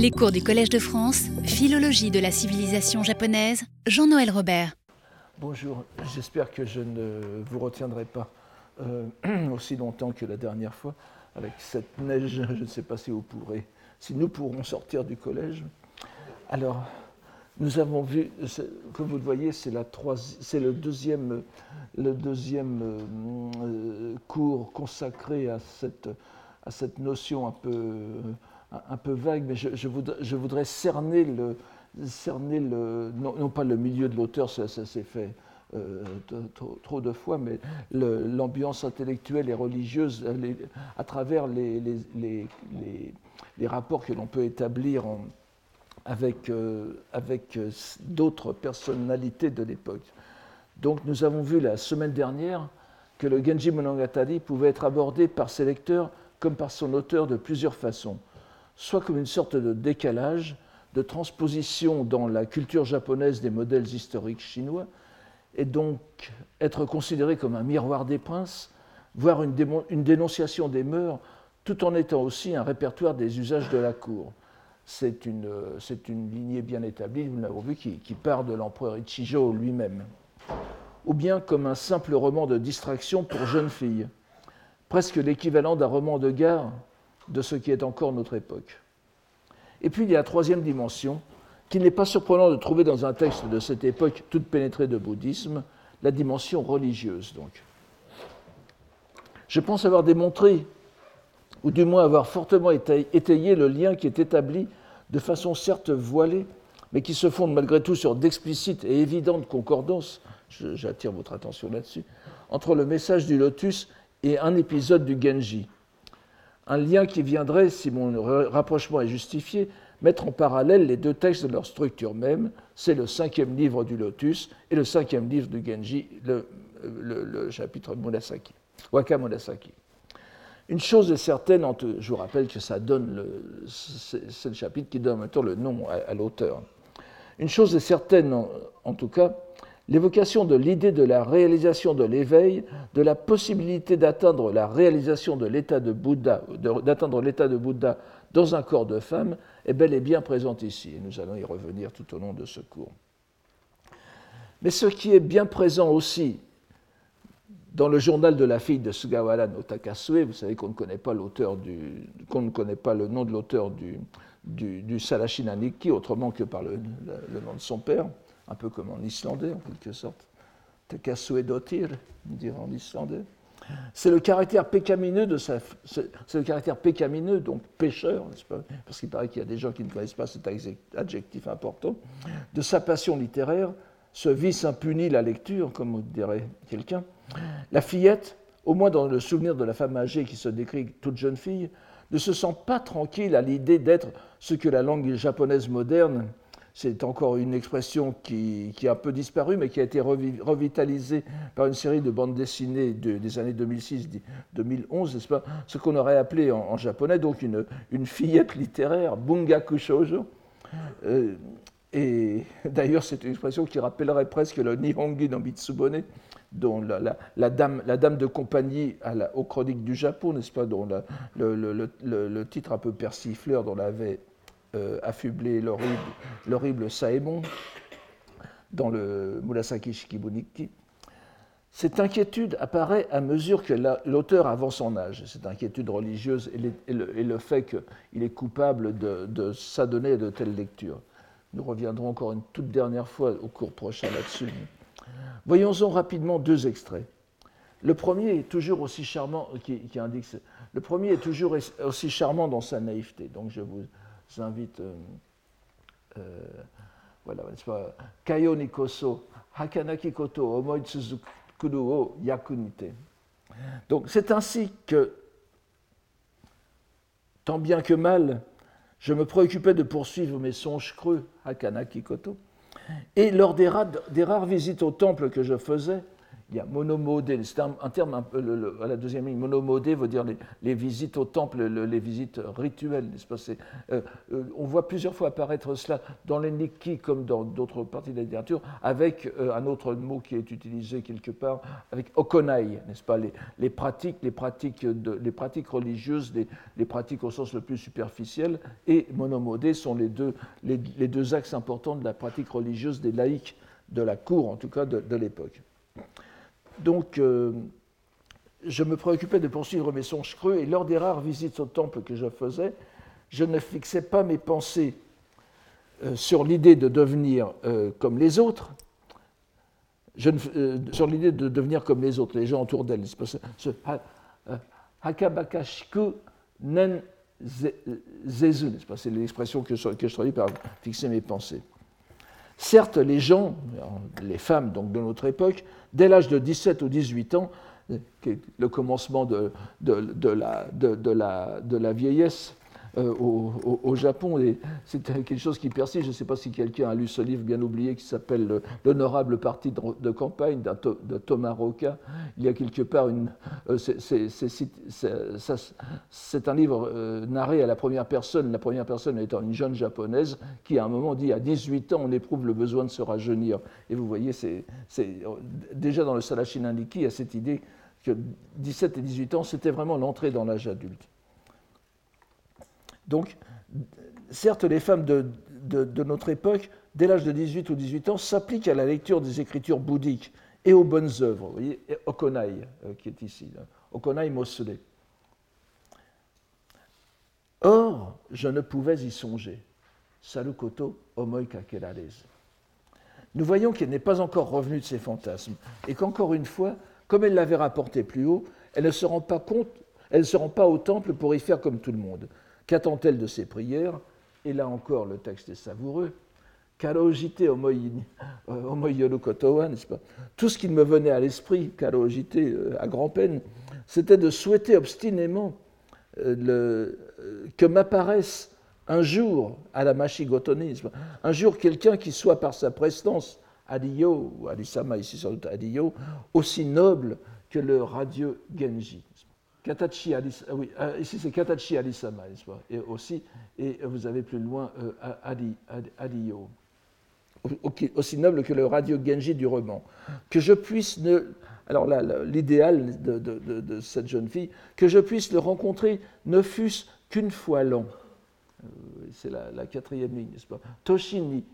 Les cours du Collège de France, Philologie de la civilisation japonaise, Jean-Noël Robert. Bonjour, j'espère que je ne vous retiendrai pas euh, aussi longtemps que la dernière fois. Avec cette neige, je ne sais pas si vous pourrez, si nous pourrons sortir du collège. Alors, nous avons vu, comme vous le voyez, c'est le deuxième, le deuxième euh, cours consacré à cette, à cette notion un peu un peu vague, mais je, voudrais, cerner le, cerner le non, pas le milieu de l'auteur, ça, s'est fait euh, trop, de fois, mais l'ambiance intellectuelle et religieuse à travers les, les, rapports que l'on peut établir avec, euh, avec euh, d'autres personnalités de l'époque. Donc nous avons vu la semaine dernière que le Genji Monogatari pouvait être abordé par ses lecteurs comme par son auteur de plusieurs façons soit comme une sorte de décalage, de transposition dans la culture japonaise des modèles historiques chinois, et donc être considéré comme un miroir des princes, voire une, dénonciation des mœurs, tout en étant aussi un répertoire des usages de la cour. C'est une, lignée bien établie, nous l'avons vu, qui, qui, part de l'empereur Ichijo lui-même. Ou bien comme un simple roman de distraction pour jeunes filles, presque l'équivalent d'un roman de gare de ce qui est encore notre époque. Et puis il y a la troisième dimension, qu'il n'est pas surprenant de trouver dans un texte de cette époque toute pénétrée de bouddhisme, la dimension religieuse donc. Je pense avoir démontré, ou du moins avoir fortement étayé le lien qui est établi de façon certes voilée, mais qui se fonde malgré tout sur d'explicites et évidentes concordances, j'attire votre attention là-dessus, entre le message du lotus et un épisode du Genji, un lien qui viendrait, si mon rapprochement est justifié, mettre en parallèle les deux textes de leur structure même. C'est le cinquième livre du Lotus et le cinquième livre du Genji, le, chapitre Murasaki, Waka Murasaki. Une chose est certaine, je vous rappelle que ça donne c'est le chapitre qui donne en même temps le nom à, l'auteur. Une chose est certaine, en tout cas, l'évocation de l'idée de la réalisation de l'éveil, de la possibilité d'atteindre la réalisation de l'état de Bouddha, d'atteindre l'état de Bouddha dans un corps de femme, est bel et bien présente ici, et nous allons y revenir tout au long de ce cours. Mais ce qui est bien présent aussi dans le journal de la fille de Sugawara no Takasue, vous savez qu'on ne connaît pas le nom de l'auteur du, du, du autrement que par le nom de son père, un peu comme en islandais en quelque sorte. Tekasuedotir, dire en islandais. C'est le caractère pécamineux de sa, c'est le caractère pécamineux, donc pécheur, pas? Parce qu'il paraît qu'il y a des gens qui ne connaissent pas cet adjectif important, de sa passion littéraire, ce vice impuni la lecture, comme dirait quelqu'un. La fillette, au moins dans le souvenir de la femme âgée qui se décrit toute jeune fille, ne se sent pas tranquille à l'idée d'être ce que la langue japonaise moderne c'est encore une expression qui, a un peu disparu, mais qui a été revitalisée par une série de bandes dessinées des années 2006-2011, n'est-ce pas? Ce qu'on aurait appelé en, japonais donc une, une, fillette littéraire, bungaku shoujo. Euh, et d'ailleurs, c'est une expression qui rappellerait presque le Nihongi no Mitsubone, dont la, dame, la dame de compagnie à la, aux chroniques du Japon, n'est-ce pas, dont le, le, titre un peu persifleur dont l'avait euh, affubler l'horrible Saemon dans le Murasaki Shikibuniki. Cette inquiétude apparaît à mesure que l'auteur avance en âge, cette inquiétude religieuse et, le, fait qu'il est coupable de, s'adonner à de telles lectures. Nous reviendrons encore une toute dernière fois au cours prochain là-dessus. Voyons-en rapidement deux extraits. Le premier est toujours aussi charmant, qui, qui indique, le premier est toujours aussi charmant dans sa naïveté. Donc je vous, j'invite, euh, euh, voilà, n'est-ce pas, Kayo Nikoso, Hakanaki Koto, Omoi Yakunite. Donc c'est ainsi que, tant bien que mal, je me préoccupais de poursuivre mes songes creux, Hakanaki Koto, et lors des rares visites au temple que je faisais, il y a monomodé, c'est un, terme à la deuxième ligne, monomodé veut dire les, visites au temple, les visites rituelles, n'est-ce pas euh, euh, On voit plusieurs fois apparaître cela dans les Nikki comme dans d'autres parties de la littérature, avec euh, un autre mot qui est utilisé quelque part, avec okonai, n'est-ce pas les, pratiques, les pratiques religieuses, les, pratiques au sens le plus superficiel, et monomodé sont les deux, les, deux axes importants de la pratique religieuse des laïcs de la cour, en tout cas de l'époque. Donc, euh, je me préoccupais de poursuivre mes songes creux, et lors des rares visites au temple que je faisais, je ne fixais pas mes pensées euh, sur l'idée de devenir euh, comme les autres, sur l'idée de devenir comme les autres, les gens autour d'elle. Hakabakashiku nen zezu, c'est l'expression que je traduis par fixer mes pensées. Certes, les gens, les femmes donc de notre époque, dès l'âge de 17 ou 18 ans, le commencement de la, vieillesse, euh, au, Japon. Et c'est quelque chose qui persiste. Je ne sais pas si quelqu'un a lu ce livre bien oublié qui s'appelle L'honorable parti de, campagne de Thomas Roca. Il y a quelque part une. Euh, c'est un livre euh, narré à la première personne, la première personne étant une jeune japonaise qui, à un moment, dit à 18 ans, on éprouve le besoin de se rajeunir. Et vous voyez, c'est déjà dans le Salashinandiki, il y a cette idée que 17 et 18 ans, c'était vraiment l'entrée dans l'âge adulte. Donc, certes, les femmes de, notre époque, dès l'âge de 18 ou 18 ans, s'appliquent à la lecture des écritures bouddhiques et aux bonnes œuvres. Vous voyez, Okonai, euh, qui est ici, Okonai Mosule. Or, je ne pouvais y songer. Salukoto omoi kakerarez. Nous voyons qu'elle n'est pas encore revenue de ses fantasmes et qu'encore une fois, comme elle l'avait rapporté plus haut, elle ne se rend pas compte, elle ne se rend pas au temple pour y faire comme tout le monde. Qu'attend-elle de ses prières? Et là encore, le texte est savoureux. Karojite omoyolokotowa, n'est-ce pas? Tout ce qui me venait à l'esprit, karojite euh, à grand-peine, c'était de souhaiter obstinément euh, euh, que m'apparaisse un jour à la machigotonisme, un jour quelqu'un qui soit par sa prestance, Adiyo, ou Adisama ici sans doute Adiyo, aussi noble que le radieux Genji. Katachi Alis, oui, ah, ici c'est Katachi Alisama, Et aussi, et vous avez plus loin euh, Adi, Adiyo, aussi noble que le radio Genji du roman. Que je puisse ne. Alors là, l'idéal de, de, cette jeune fille, que je puisse le rencontrer ne fût-ce qu'une fois l'an. Euh, c'est la, la, quatrième ligne, n'est-ce pas? Toshini,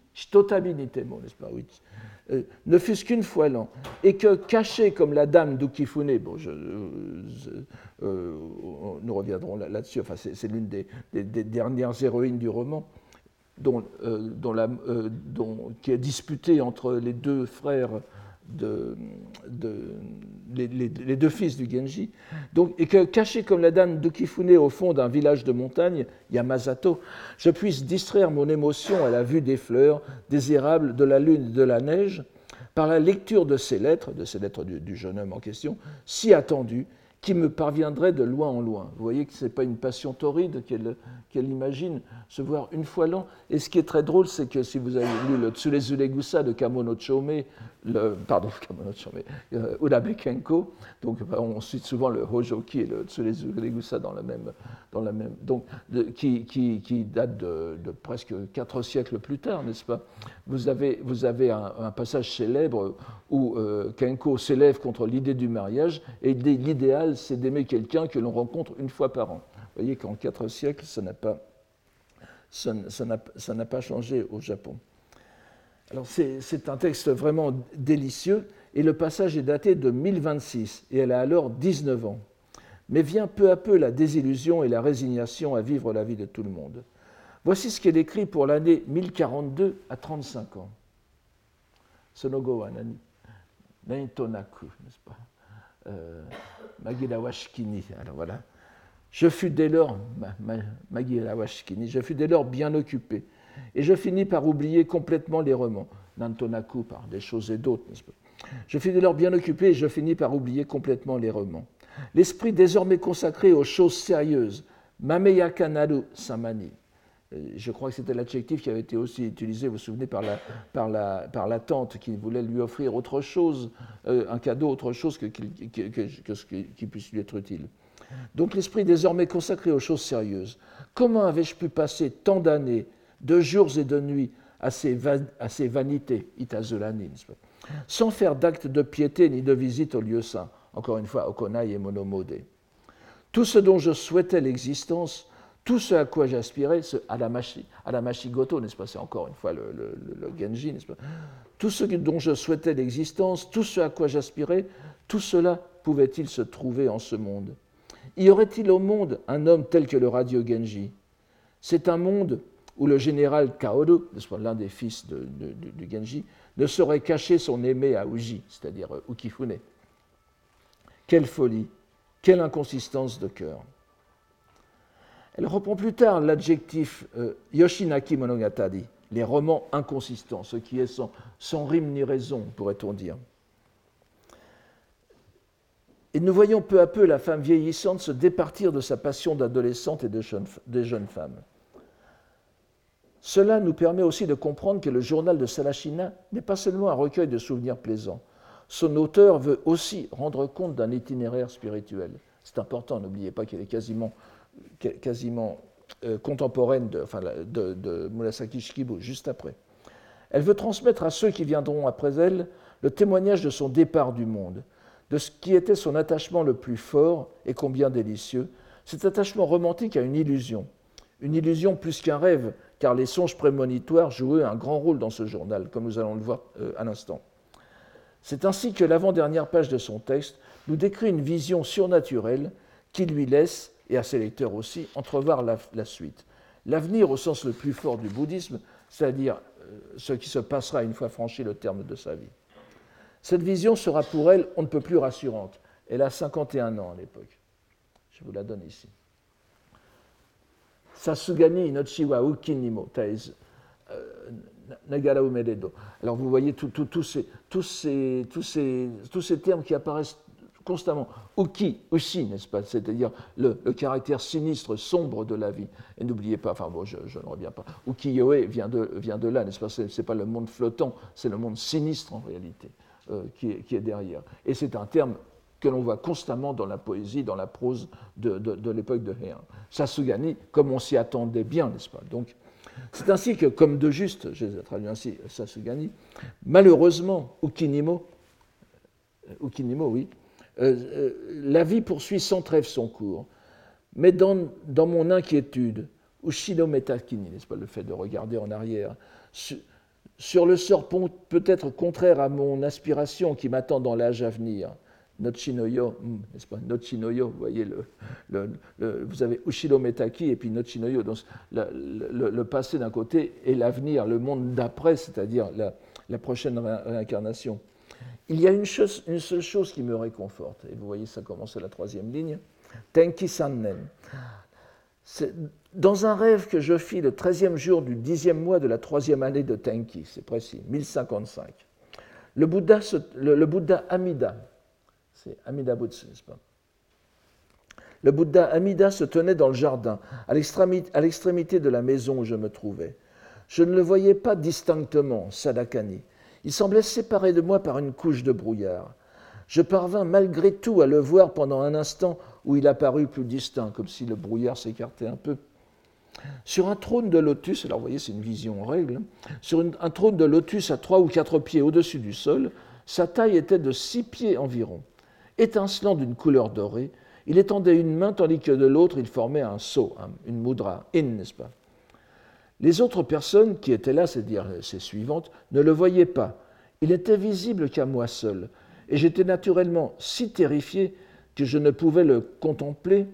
Euh, ne fût-ce qu'une fois l'an, et que caché comme la dame d'Ukifune, bon, je, euh, nous reviendrons là-dessus, enfin, c'est l'une des, dernières héroïnes du roman, euh, dont, qui est disputée entre les deux frères de, les, deux fils du Genji, donc, et que caché comme la dame d'Ukifune au fond d'un village de montagne, Yamazato, je puisse distraire mon émotion à la vue des fleurs, des érables, de la lune et de la neige, par la lecture de ces lettres, de ces lettres du, jeune homme en question, si attendues, qui me parviendraient de loin en loin. Vous voyez que ce n'est pas une passion torride qu'elle imagine se voir une fois l'an. Et ce qui est très drôle, c'est que si vous avez lu le Tsulezulegusa de Kamono Chome, le, pardon, euh, Kenko, donc on cite souvent le Hojoki et le Tsulezulegusa dans la même, dans la même donc, qui, qui, qui, date de, presque quatre siècles plus tard, n'est-ce pas? Vous avez, vous avez un, passage célèbre où euh, Kenko s'élève contre l'idée du mariage et l'idéal, c'est d'aimer quelqu'un que l'on rencontre une fois par an. Vous voyez qu'en quatre siècles, ça n'a pas, ça pas changé au Japon. Alors c'est un texte vraiment délicieux et le passage est daté de 1026 et elle a alors 19 ans. Mais vient peu à peu la désillusion et la résignation à vivre la vie de tout le monde. Voici ce qu'elle écrit pour l'année 1042 à 35 ans. Sonogo wa Naitonaku, n'est-ce pas? Euh, Magilawashikini. Alors voilà. Je fus dès lors, je fus dès lors bien occupé et je finis par oublier complètement les romans. Nantonaku par des choses et d'autres, Je finis alors bien occupé et je finis par oublier complètement les romans. L'esprit désormais consacré aux choses sérieuses, Mameyaka Naru Samani, je crois que c'était l'adjectif qui avait été aussi utilisé, vous vous souvenez, par la, par la, par la tante qui voulait lui offrir autre chose, un cadeau, autre chose que, ce qui puisse lui être utile. Donc l'esprit désormais consacré aux choses sérieuses. Comment avais-je pu passer tant d'années, de jours et de nuits, à ces, à ces vanités, sans faire d'acte de piété ni de visite au lieu saint, encore une fois, Okonai et Monomode. Tout ce dont je souhaitais l'existence, tout ce à quoi j'aspirais, à la, la Mashigoto, n'est-ce pas C'est encore une fois le, Genji, n'est-ce pas Tout ce dont je souhaitais l'existence, tout ce à quoi j'aspirais, tout cela pouvait-il se trouver en ce monde? Y aurait-il au monde un homme tel que le radio Genji? C'est un monde où le général Kaoru, l'un des fils du Genji, ne saurait cacher son aimé à Uji, c'est-à-dire euh, Ukifune. Quelle folie, quelle inconsistance de cœur. Elle reprend plus tard l'adjectif euh, Yoshinaki Monogatari, les romans inconsistants, ce qui est sans, rime ni raison, pourrait-on dire. Et nous voyons peu à peu la femme vieillissante se départir de sa passion d'adolescente et de jeune, femme. Cela nous permet aussi de comprendre que le journal de Salachina n'est pas seulement un recueil de souvenirs plaisants. Son auteur veut aussi rendre compte d'un itinéraire spirituel. C'est important, n'oubliez pas qu'elle est quasiment, quasiment euh, contemporaine de, enfin, de, Shikibu, juste après. Elle veut transmettre à ceux qui viendront après elle le témoignage de son départ du monde, de ce qui était son attachement le plus fort et combien délicieux, cet attachement romantique à une illusion, une illusion plus qu'un rêve, car les songes prémonitoires jouaient un grand rôle dans ce journal, comme nous allons le voir euh, à l'instant. C'est ainsi que l'avant-dernière page de son texte nous décrit une vision surnaturelle qui lui laisse, et à ses lecteurs aussi, entrevoir la, suite. L'avenir au sens le plus fort du bouddhisme, c'est-à-dire euh, ce qui se passera une fois franchi le terme de sa vie. Cette vision sera pour elle on ne peut plus rassurante. Elle a 51 ans à l'époque. Je vous la donne ici. Sasugani inochi wa ukinimo taiz euh, nagara umeredo. Alors vous voyez tous ces, tous ces termes qui apparaissent constamment. Uki, ushi, n'est-ce pas C'est-à-dire le, caractère sinistre, sombre de la vie. Et n'oubliez pas, enfin bon, je, ne reviens pas, ukiyoe vient de, vient de là, n'est-ce pas Ce n'est pas le monde flottant, c'est le monde sinistre en réalité. Euh, qui, est, derrière. Et c'est un terme que l'on voit constamment dans la poésie, dans la prose de, l'époque de Heian. Sasugani, comme on s'y attendait bien, n'est-ce pas Donc, c'est ainsi que, comme de juste, je traduit ainsi Sasugani, malheureusement, Ukinimo, euh, Ukinimo, oui, euh, la vie poursuit sans trêve son cours. Mais dans, dans mon inquiétude, Ushino Metakini, n'est-ce pas, le fait de regarder en arrière, sur le sort peut-être contraire à mon aspiration qui m'attend dans l'âge à venir. Nochinoyo, hmm, n'est-ce pas Nochinoyo, vous voyez, le, vous avez Ushiro Metaki et puis Nochinoyo, donc le, passé d'un côté et l'avenir, le monde d'après, c'est-à-dire la, prochaine réincarnation. Il y a une, seule chose qui me réconforte, et vous voyez, ça commence à la troisième ligne, Tenki Sannen. Dans un rêve que je fis le 13e jour du 10e mois de la troisième année de Tenki, c'est précis, 1055, le Bouddha, le, Bouddha Amida, c'est Amida Butsu, n'est-ce pas? Le Bouddha Amida se tenait dans le jardin, à l'extrémité de la maison où je me trouvais. Je ne le voyais pas distinctement, Sadakani. Il semblait séparé de moi par une couche de brouillard. Je parvins malgré tout à le voir pendant un instant où il apparut plus distinct, comme si le brouillard s'écartait un peu. Sur un trône de lotus, alors vous voyez, c'est une vision en règle, sur un trône de lotus à trois ou quatre pieds au-dessus du sol, sa taille était de six pieds environ. Étincelant d'une couleur dorée, il étendait une main tandis que de l'autre il formait un sceau, une mudra, in, n'est-ce pas? Les autres personnes qui étaient là, c'est-à-dire ses suivantes, ne le voyaient pas. Il n'était visible qu'à moi seul, et j'étais naturellement si terrifié que je ne pouvais le contempler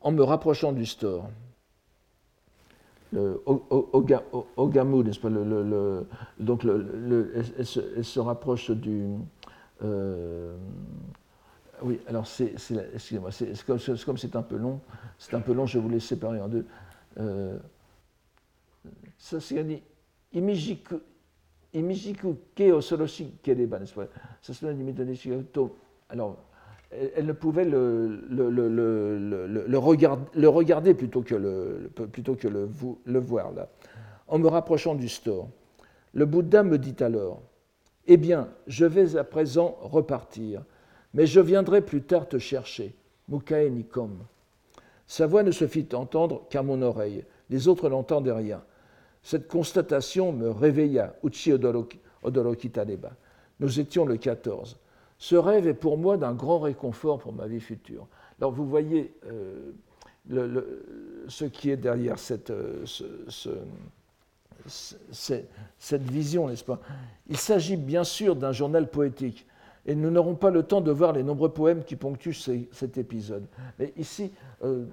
en me rapprochant du store. Le Ogamu, n'est-ce pas Donc, elle se, rapproche du. Euh, oui, alors, c'est, excusez-moi, c'est, comme, c'est un peu long, c'est un peu long, je vous les séparer en deux. Euh, Alors, elle ne pouvait le, le, regarder plutôt que le, plutôt que le, voir. En me rapprochant du store, le Bouddha me dit alors Eh bien, je vais à présent repartir, mais je viendrai plus tard te chercher. Sa voix ne se fit entendre qu'à mon oreille. Les autres n'entendaient rien. Cette constatation me réveilla. Uchi Odoroki, Nous étions le 14. Ce rêve est pour moi d'un grand réconfort pour ma vie future. Alors vous voyez euh, ce qui est derrière cette, euh, vision, n'est-ce pas? Il s'agit bien sûr d'un journal poétique, et nous n'aurons pas le temps de voir les nombreux poèmes qui ponctuent cet épisode. Mais ici, euh,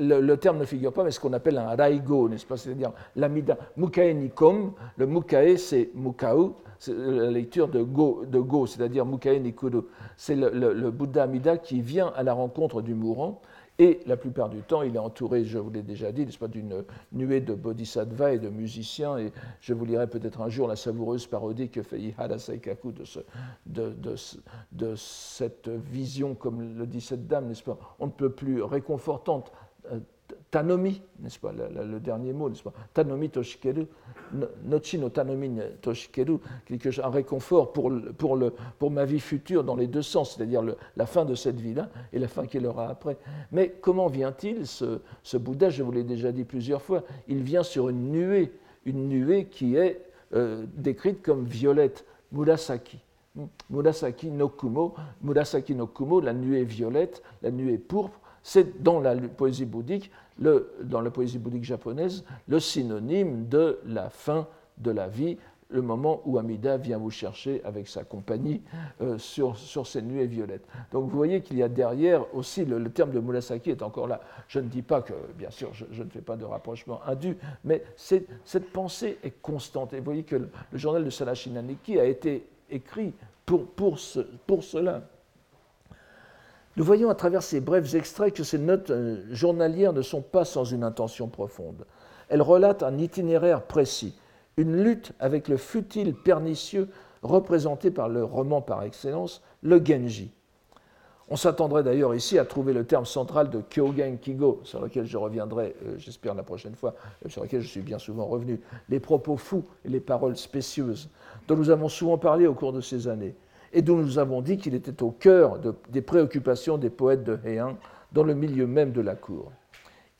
le, terme ne figure pas, mais ce qu'on appelle un raigo, n'est-ce pas? C'est-à-dire l'amida. Mukae nikom, le mukae c'est mukau, c'est la lecture de go, c'est-à-dire mukae nikuru. C'est le, le, Bouddha Amida qui vient à la rencontre du mourant et la plupart du temps, il est entouré, je vous l'ai déjà dit, d'une nuée de bodhisattvas et de musiciens. Et je vous lirai peut-être un jour la savoureuse parodie que fait Ihara Saikaku de, de, cette vision, comme le dit cette dame, n'est-ce pas? On ne peut plus réconfortante, euh, Tanomi, n'est-ce pas, le, dernier mot, n'est-ce pas Tanomi Toshikeru, Nochi no Tanomi Toshikeru, un réconfort pour, pour, le, pour ma vie future dans les deux sens, c'est-à-dire la fin de cette vie-là et la fin qu'il aura après. Mais comment vient-il, ce, ce, Bouddha Je vous l'ai déjà dit plusieurs fois, il vient sur une nuée, une nuée qui est euh, décrite comme violette, Murasaki. Murasaki no Kumo, Murasaki no Kumo, la nuée violette, la nuée pourpre, c'est dans la poésie bouddhique, dans la poésie bouddhique japonaise, le synonyme de la fin de la vie, le moment où Amida vient vous chercher avec sa compagnie euh, sur, sur ces nuées violettes. Donc vous voyez qu'il y a derrière aussi, le, terme de Murasaki est encore là. Je ne dis pas que, bien sûr, je, ne fais pas de rapprochement indu, mais cette pensée est constante. Et vous voyez que le, journal de Salashinaniki a été écrit pour, pour cela. Nous voyons à travers ces brefs extraits que ces notes euh, journalières ne sont pas sans une intention profonde. Elles relatent un itinéraire précis, une lutte avec le futile pernicieux représenté par le roman par excellence, le Genji. On s'attendrait d'ailleurs ici à trouver le terme central de Kyogen Kigo, sur lequel je reviendrai, euh, j'espère, la prochaine fois, euh, sur lequel je suis bien souvent revenu, les propos fous et les paroles spécieuses, dont nous avons souvent parlé au cours de ces années et dont nous avons dit qu'il était au cœur des préoccupations des poètes de Heian dans le milieu même de la cour.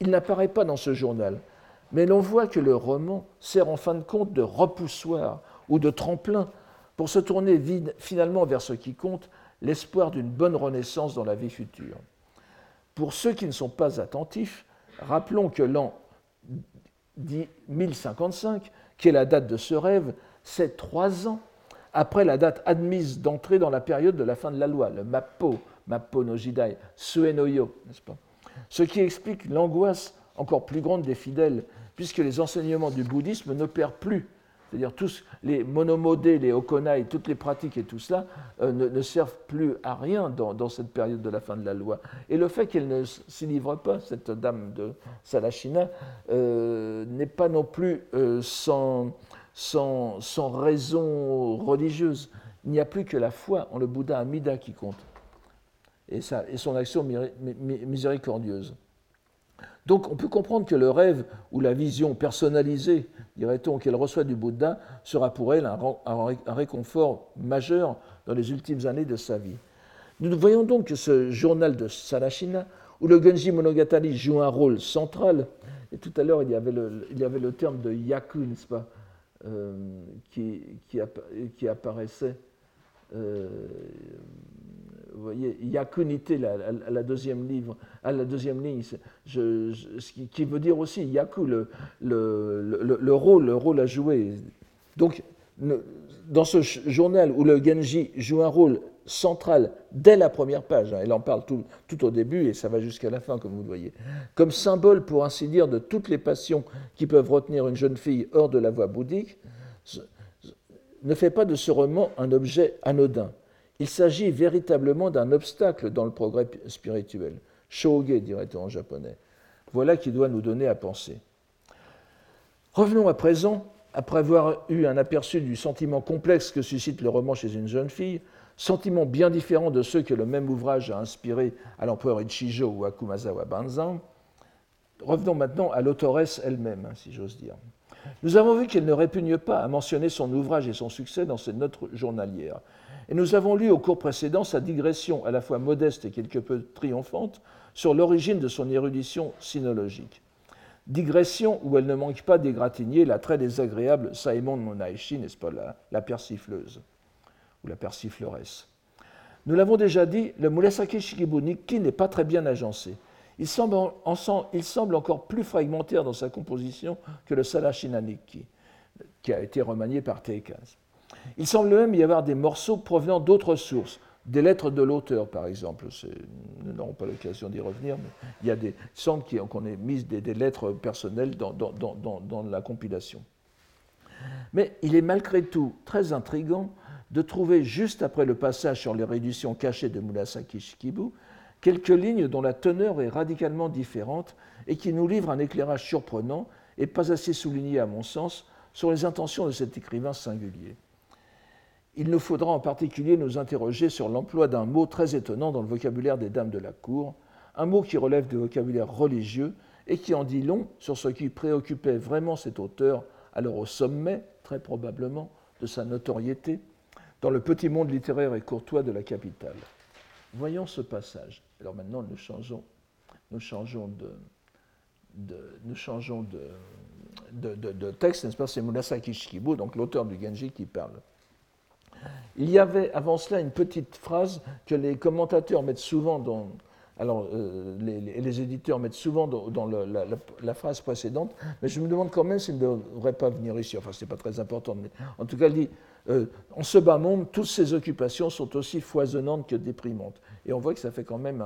Il n'apparaît pas dans ce journal, mais l'on voit que le roman sert en fin de compte de repoussoir ou de tremplin pour se tourner finalement vers ce qui compte, l'espoir d'une bonne renaissance dans la vie future. Pour ceux qui ne sont pas attentifs, rappelons que l'an 1055, qui est la date de ce rêve, c'est trois ans après la date admise d'entrée dans la période de la fin de la loi, le Mappo, Mappo no Jidai, Suenoyo, n'est-ce pas? Ce qui explique l'angoisse encore plus grande des fidèles, puisque les enseignements du bouddhisme n'opèrent plus. C'est-à-dire tous les monomodés, les okonai, toutes les pratiques et tout cela euh, ne, servent plus à rien dans, cette période de la fin de la loi. Et le fait qu'elle ne s'y livre pas, cette dame de Salachina, euh, n'est pas non plus euh, sans, sans, raison religieuse. Il n'y a plus que la foi en le Bouddha Amida qui compte. Et, son action miséricordieuse. Donc on peut comprendre que le rêve ou la vision personnalisée, dirait-on, qu'elle reçoit du Bouddha sera pour elle un, un, réconfort majeur dans les ultimes années de sa vie. Nous voyons donc que ce journal de Sarashina, où le Genji Monogatari joue un rôle central, et tout à l'heure il, y avait le, il y avait le terme de yaku, n'est-ce pas? Euh, qui, qui, apparaissait. Euh, vous voyez, Yakunité, la, la, deuxième livre, à la deuxième ligne, je, qui veut dire aussi Yaku, le, le, le, rôle, le rôle à jouer. Donc, dans ce journal où le Genji joue un rôle centrale dès la première page. Hein. Elle en parle tout, tout, au début et ça va jusqu'à la fin, comme vous le voyez. Comme symbole, pour ainsi dire, de toutes les passions qui peuvent retenir une jeune fille hors de la voie bouddhique, ne fait pas de ce roman un objet anodin. Il s'agit véritablement d'un obstacle dans le progrès spirituel. Shoge, dirait-on en japonais. Voilà qui doit nous donner à penser. Revenons à présent, après avoir eu un aperçu du sentiment complexe que suscite le roman chez une jeune fille, sentiment bien différent de ceux que le même ouvrage a inspiré à l'empereur Ichijo ou à Kumazawa Banzan. Revenons maintenant à l'autoresse elle-même, hein, si j'ose dire. Nous avons vu qu'elle ne répugne pas à mentionner son ouvrage et son succès dans ses notes journalières. Et nous avons lu au cours précédent sa digression à la fois modeste et quelque peu triomphante sur l'origine de son érudition sinologique. Digression où elle ne manque pas d'égratigner la très désagréable Saemon Monaishi, n'est-ce pas, la, la persifleuse ou la persifleresse. Nous l'avons déjà dit, le Murasaki Shikibu Nikki n'est pas très bien agencé. Il semble, encore plus fragmentaire dans sa composition que le Salashina Nikki, qui a été remanié par Teikaz. Il semble même y avoir des morceaux provenant d'autres sources, des lettres de l'auteur, par exemple. Nous n'aurons pas l'occasion d'y revenir, mais il semble qu'on ait mis des, lettres personnelles dans, dans, la compilation. Mais il est malgré tout très intrigant de trouver, juste après le passage sur les réductions cachées de Murasaki Shikibu, quelques lignes dont la teneur est radicalement différente et qui nous livrent un éclairage surprenant et pas assez souligné à mon sens sur les intentions de cet écrivain singulier. Il nous faudra en particulier nous interroger sur l'emploi d'un mot très étonnant dans le vocabulaire des dames de la cour, un mot qui relève du vocabulaire religieux et qui en dit long sur ce qui préoccupait vraiment cet auteur, alors au sommet, très probablement, de sa notoriété, dans le petit monde littéraire et courtois de la capitale. Voyons ce passage. Alors maintenant, nous changeons, nous changeons de, nous changeons de, de, texte, n'est-ce pas? C'est Murasaki Shikibu, donc l'auteur du Genji, qui parle. Il y avait avant cela une petite phrase que les commentateurs mettent souvent dans. Alors, euh, les, éditeurs mettent souvent dans, la, phrase précédente, mais je me demande quand même s'il ne devrait pas venir ici. Enfin, ce n'est pas très important, mais en tout cas, il dit euh, En ce bas monde, toutes ces occupations sont aussi foisonnantes que déprimantes. Et on voit que ça fait quand même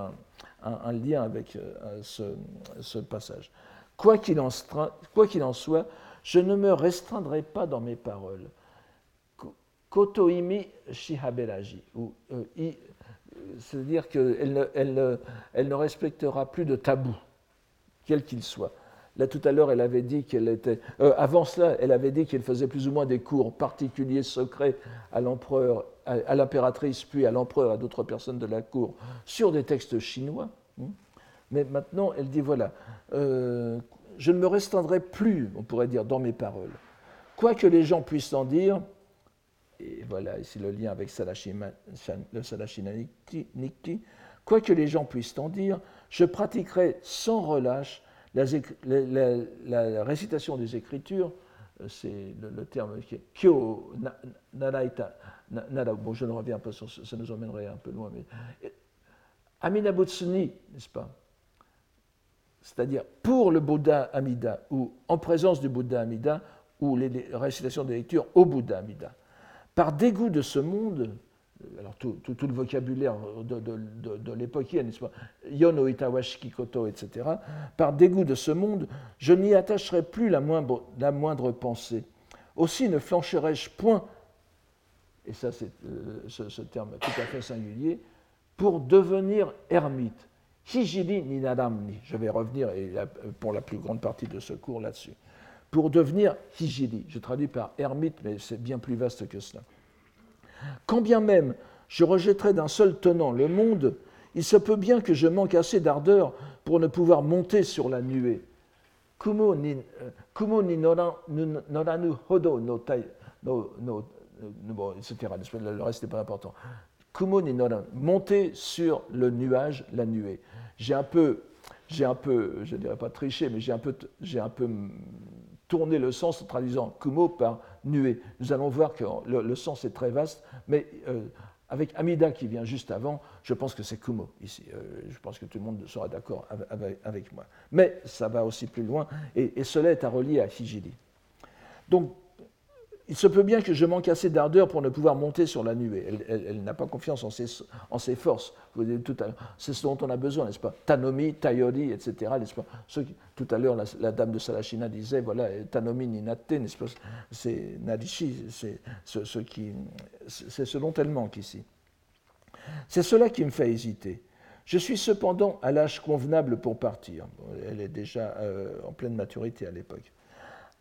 un, lien avec euh, ce, passage. Quoi qu'il en, soit, je ne me restreindrai pas dans mes paroles Kotoimi Shihaberaji, euh, c'est-à-dire qu'elle ne, ne, respectera plus de tabou, quel qu'il soit. Là, tout à l'heure, elle avait dit qu'elle était. Euh, avant cela, elle avait dit qu'elle faisait plus ou moins des cours particuliers, secrets à l'empereur, à, l'impératrice, puis à l'empereur, à d'autres personnes de la cour, sur des textes chinois. Hein. Mais maintenant, elle dit voilà, euh, je ne me restreindrai plus, on pourrait dire, dans mes paroles. Quoi que les gens puissent en dire, et voilà ici le lien avec le Salashina Nikti, quoi que les gens puissent en dire, je pratiquerai sans relâche la, récitation des Écritures, euh, c'est le, terme qui est Kyo Naraita, bon je ne reviens pas ça, nous emmènerait un peu loin, mais Aminabutsuni, n'est-ce pas? C'est-à-dire pour le Bouddha Amida, ou en présence du Bouddha Amida, ou les récitations des lectures au Bouddha Amida. Par dégoût de ce monde, alors tout, le vocabulaire de, de, l'époque, Yono Itawashi Koto, etc., par dégoût de ce monde, je n'y attacherai plus la moindre, pensée. Aussi ne flancherai-je point, et ça c'est euh, ce, terme tout à fait singulier, pour devenir ermite. Hijiri ni naramni. Je vais revenir pour la plus grande partie de ce cours là-dessus pour devenir hijiri. Je traduis par ermite, mais c'est bien plus vaste que cela. Quand bien même je rejetterai d'un seul tenant le monde, il se peut bien que je manque assez d'ardeur pour ne pouvoir monter sur la nuée. Kumo ni, euh, noranu hodo no tai, no, no, bon, etc. Le reste n'est pas important. Kumo ni noranu, monter sur le nuage, la nuée. J'ai un peu, j'ai un peu, je dirais pas triché, mais j'ai un peu, j'ai un peu tourner le sens en traduisant Kumo par Nous allons voir que le, sens est très vaste, mais euh, avec Amida qui vient juste avant, je pense que c'est Kumo ici. Euh, je pense que tout le monde sera d'accord avec, moi. Mais ça va aussi plus loin, et, cela est à relier à Hijiri. Donc, il se peut bien que je manque assez d'ardeur pour ne pouvoir monter sur la nuée. Elle, n'a pas confiance en ses, en ses forces. C'est ce dont on a besoin, n'est-ce pas? Tanomi, Tayori, etc. Tout à l'heure, la, dame de Salachina disait, voilà, Tanomi ni Natte, n'est-ce pas? C'est Nadishi, c'est ce, ce, ce dont elle manque ici. C'est cela qui me fait hésiter. Je suis cependant à l'âge convenable pour partir. Elle est déjà euh, en pleine maturité à l'époque.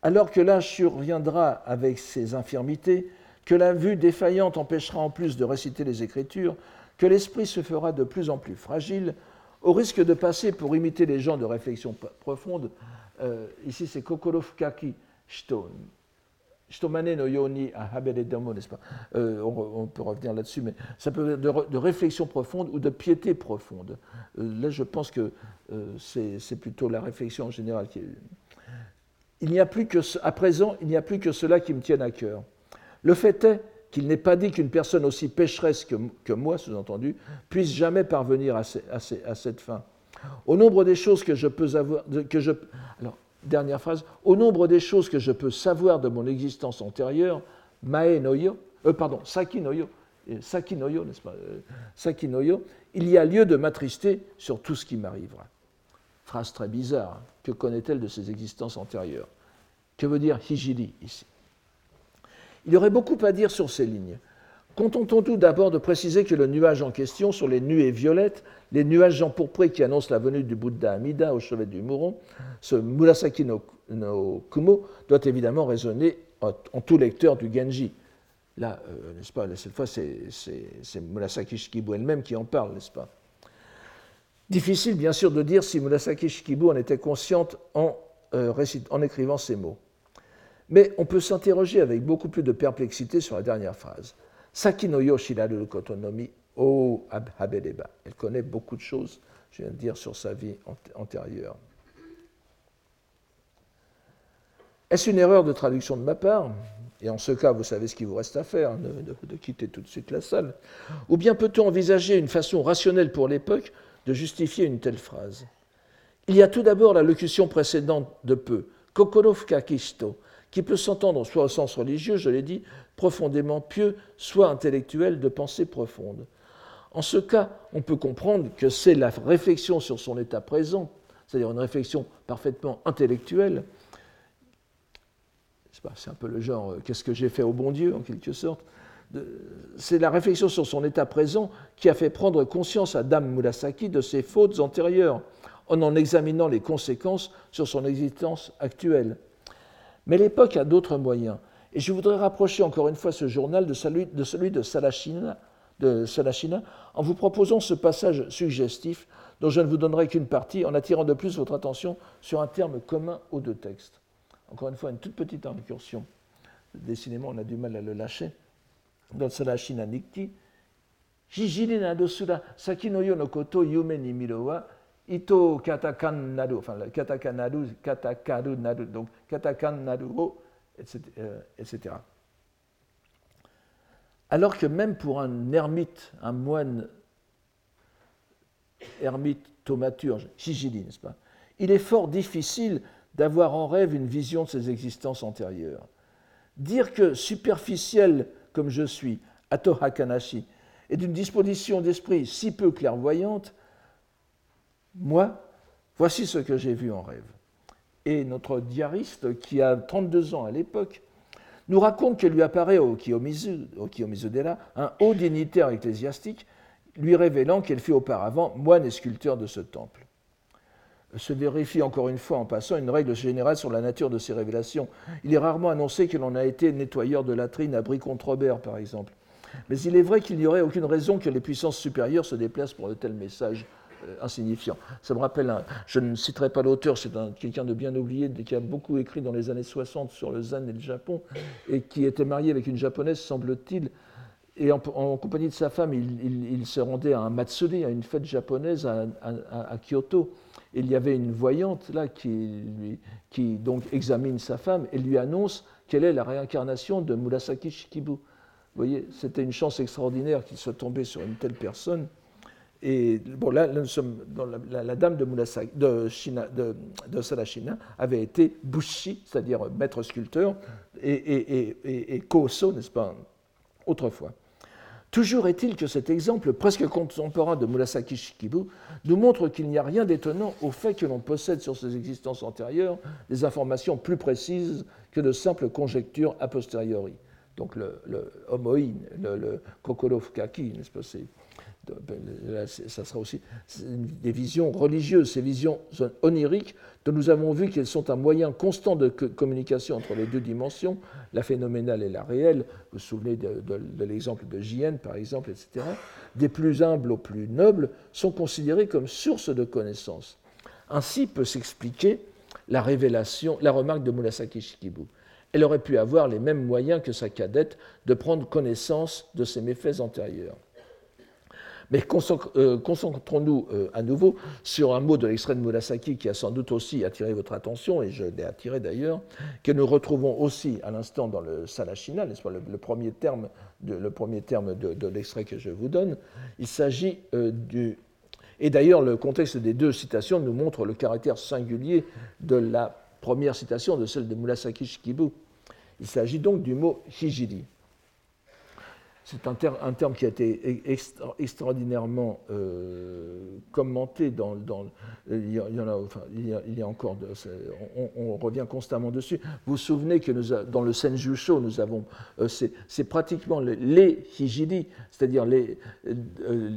Alors que l'âge surviendra avec ses infirmités, que la vue défaillante empêchera en plus de réciter les Écritures, que l'esprit se fera de plus en plus fragile, au risque de passer pour imiter les gens de réflexion profonde. Euh, ici, c'est Kokorofkaki Shito. Shtomane no yoni n'est-ce pas? Euh, on, peut revenir là-dessus, mais ça peut être de, réflexion profonde ou de piété profonde. Euh, là, je pense que c'est plutôt la réflexion en général qui est. Il n'y a plus que, à présent, il n'y a plus que cela qui me tienne à cœur. Le fait est qu'il n'est pas dit qu'une personne aussi pécheresse que, moi, sous-entendu, puisse jamais parvenir à, cette fin. Au nombre des choses que je peux avoir, que je, alors, dernière phrase, au nombre des choses que je peux savoir de mon existence antérieure, mae euh, pardon, saki noyo, saki noyo, n'est-ce pas, euh, saki il y a lieu de m'attrister sur tout ce qui m'arrivera. Phrase très bizarre. Hein. Que connaît-elle de ses existences antérieures? Que veut dire hijili ici? Il y aurait beaucoup à dire sur ces lignes. Contentons-nous d'abord de préciser que le nuage en question sont les nuées violettes, les nuages empourprés qui annoncent la venue du Bouddha Amida au chevet du Mouron. Ce Murasaki no, Kumo doit évidemment résonner en, tout lecteur du Genji. Là, euh, n'est-ce pas, cette fois, c'est Murasaki Shikibu elle-même qui en parle, n'est-ce pas? Difficile, bien sûr, de dire si Murasaki Shikibu en était consciente en, euh, en écrivant ces mots. Mais on peut s'interroger avec beaucoup plus de perplexité sur la dernière phrase. Saki no yoshiraru kotonomi o habedeba. Elle connaît beaucoup de choses, je viens de dire, sur sa vie antérieure. Est-ce une erreur de traduction de ma part? Et en ce cas, vous savez ce qu'il vous reste à faire, hein, de quitter tout de suite la salle. Ou bien peut-on envisager une façon rationnelle pour l'époque de justifier une telle phrase Il y a tout d'abord la locution précédente de peu, Kokorov kakisto, qui peut s'entendre soit au sens religieux, je l'ai dit, profondément pieux, soit intellectuel de pensée profonde. En ce cas, on peut comprendre que c'est la réflexion sur son état présent, c'est-à-dire une réflexion parfaitement intellectuelle. C'est un peu le genre euh, qu'est-ce que j'ai fait au bon Dieu, en quelque sorte. C'est la réflexion sur son état présent qui a fait prendre conscience à Dame Murasaki de ses fautes antérieures, en en examinant les conséquences sur son existence actuelle. Mais l'époque a d'autres moyens. Et je voudrais rapprocher encore une fois ce journal de celui de, de Salachina en vous proposant ce passage suggestif dont je ne vous donnerai qu'une partie en attirant de plus votre attention sur un terme commun aux deux textes. Encore une fois, une toute petite incursion. Décidément, on a du mal à le lâcher. Dans Salachina Nikki, Jijiri na dosura saki no yo no koto yume ni miro wa ito katakan naru, enfin katakan naru, katakaru naru, donc katakan naru, etc., etc. Alors que même pour un ermite, un moine ermite thaumaturge, Shijili, n'est-ce pas, il est fort difficile d'avoir en rêve une vision de ses existences antérieures. Dire que superficiel comme je suis, Ato Hakanashi, est d'une disposition d'esprit si peu clairvoyante moi, voici ce que j'ai vu en rêve. Et notre diariste, qui a 32 ans à l'époque, nous raconte que lui apparaît au Kiyomizu, au un haut dignitaire ecclésiastique, lui révélant qu'elle fut auparavant moine et sculpteur de ce temple. Se vérifie encore une fois en passant une règle générale sur la nature de ces révélations. Il est rarement annoncé que l'on a été nettoyeur de latrines à Brie-contre-Robert, par exemple. Mais il est vrai qu'il n'y aurait aucune raison que les puissances supérieures se déplacent pour de tels messages euh, insignifiant. Ça me rappelle, je ne citerai pas l'auteur, c'est quelqu'un de bien oublié, qui a beaucoup écrit dans les années 60 sur le zen et le Japon, et qui était marié avec une japonaise, semble-t-il, et en, compagnie de sa femme, il, se rendait à un matsuri, à une fête japonaise à, Kyoto. Il y avait une voyante là qui, donc examine sa femme et lui annonce quelle est la réincarnation de Murasaki Shikibu. Voyez, c'était une chance extraordinaire qu'il soit tombé sur une telle personne. Et là, la, dame de, de, de, Sarashina avait été Bushi, c'est-à-dire maître sculpteur, et, et, n'est-ce pas, autrefois. Toujours est-il que cet exemple presque contemporain de Murasaki Shikibu nous montre qu'il n'y a rien d'étonnant au fait que l'on possède sur ses existences antérieures des informations plus précises que de simples conjectures a posteriori. Donc le, homoïne, le, le n'est-ce pas, ça sera aussi des visions religieuses, ces visions oniriques dont nous avons vu qu'elles sont un moyen constant de communication entre les deux dimensions, la phénoménale et la réelle. Vous vous souvenez de, l'exemple de JN, par exemple, etc. Des plus humbles aux plus nobles sont considérés comme source de connaissances. Ainsi peut s'expliquer la révélation, la remarque de Murasaki Shikibu. Elle aurait pu avoir les mêmes moyens que sa cadette de prendre connaissance de ses méfaits antérieurs. Mais euh, concentrons-nous euh, à nouveau sur un mot de l'extrait de Murasaki qui a sans doute aussi attiré votre attention, et je l'ai attiré d'ailleurs, que nous retrouvons aussi à l'instant dans le Salashina, n'est-ce pas, le, premier terme de, le premier terme de, l'extrait que je vous donne. Il s'agit euh, du. Et d'ailleurs, le contexte des deux citations nous montre le caractère singulier de la première citation, de celle de Murasaki Shikibu. Il s'agit donc du mot hijiri. C'est un, un, terme qui a été extraordinairement euh, commenté dans, il, y en a, enfin, il, y a, encore, on, revient constamment dessus. Vous vous souvenez que dans le Senjusho, nous avons, euh, c'est pratiquement les, hijiri, c'est-à-dire les, euh,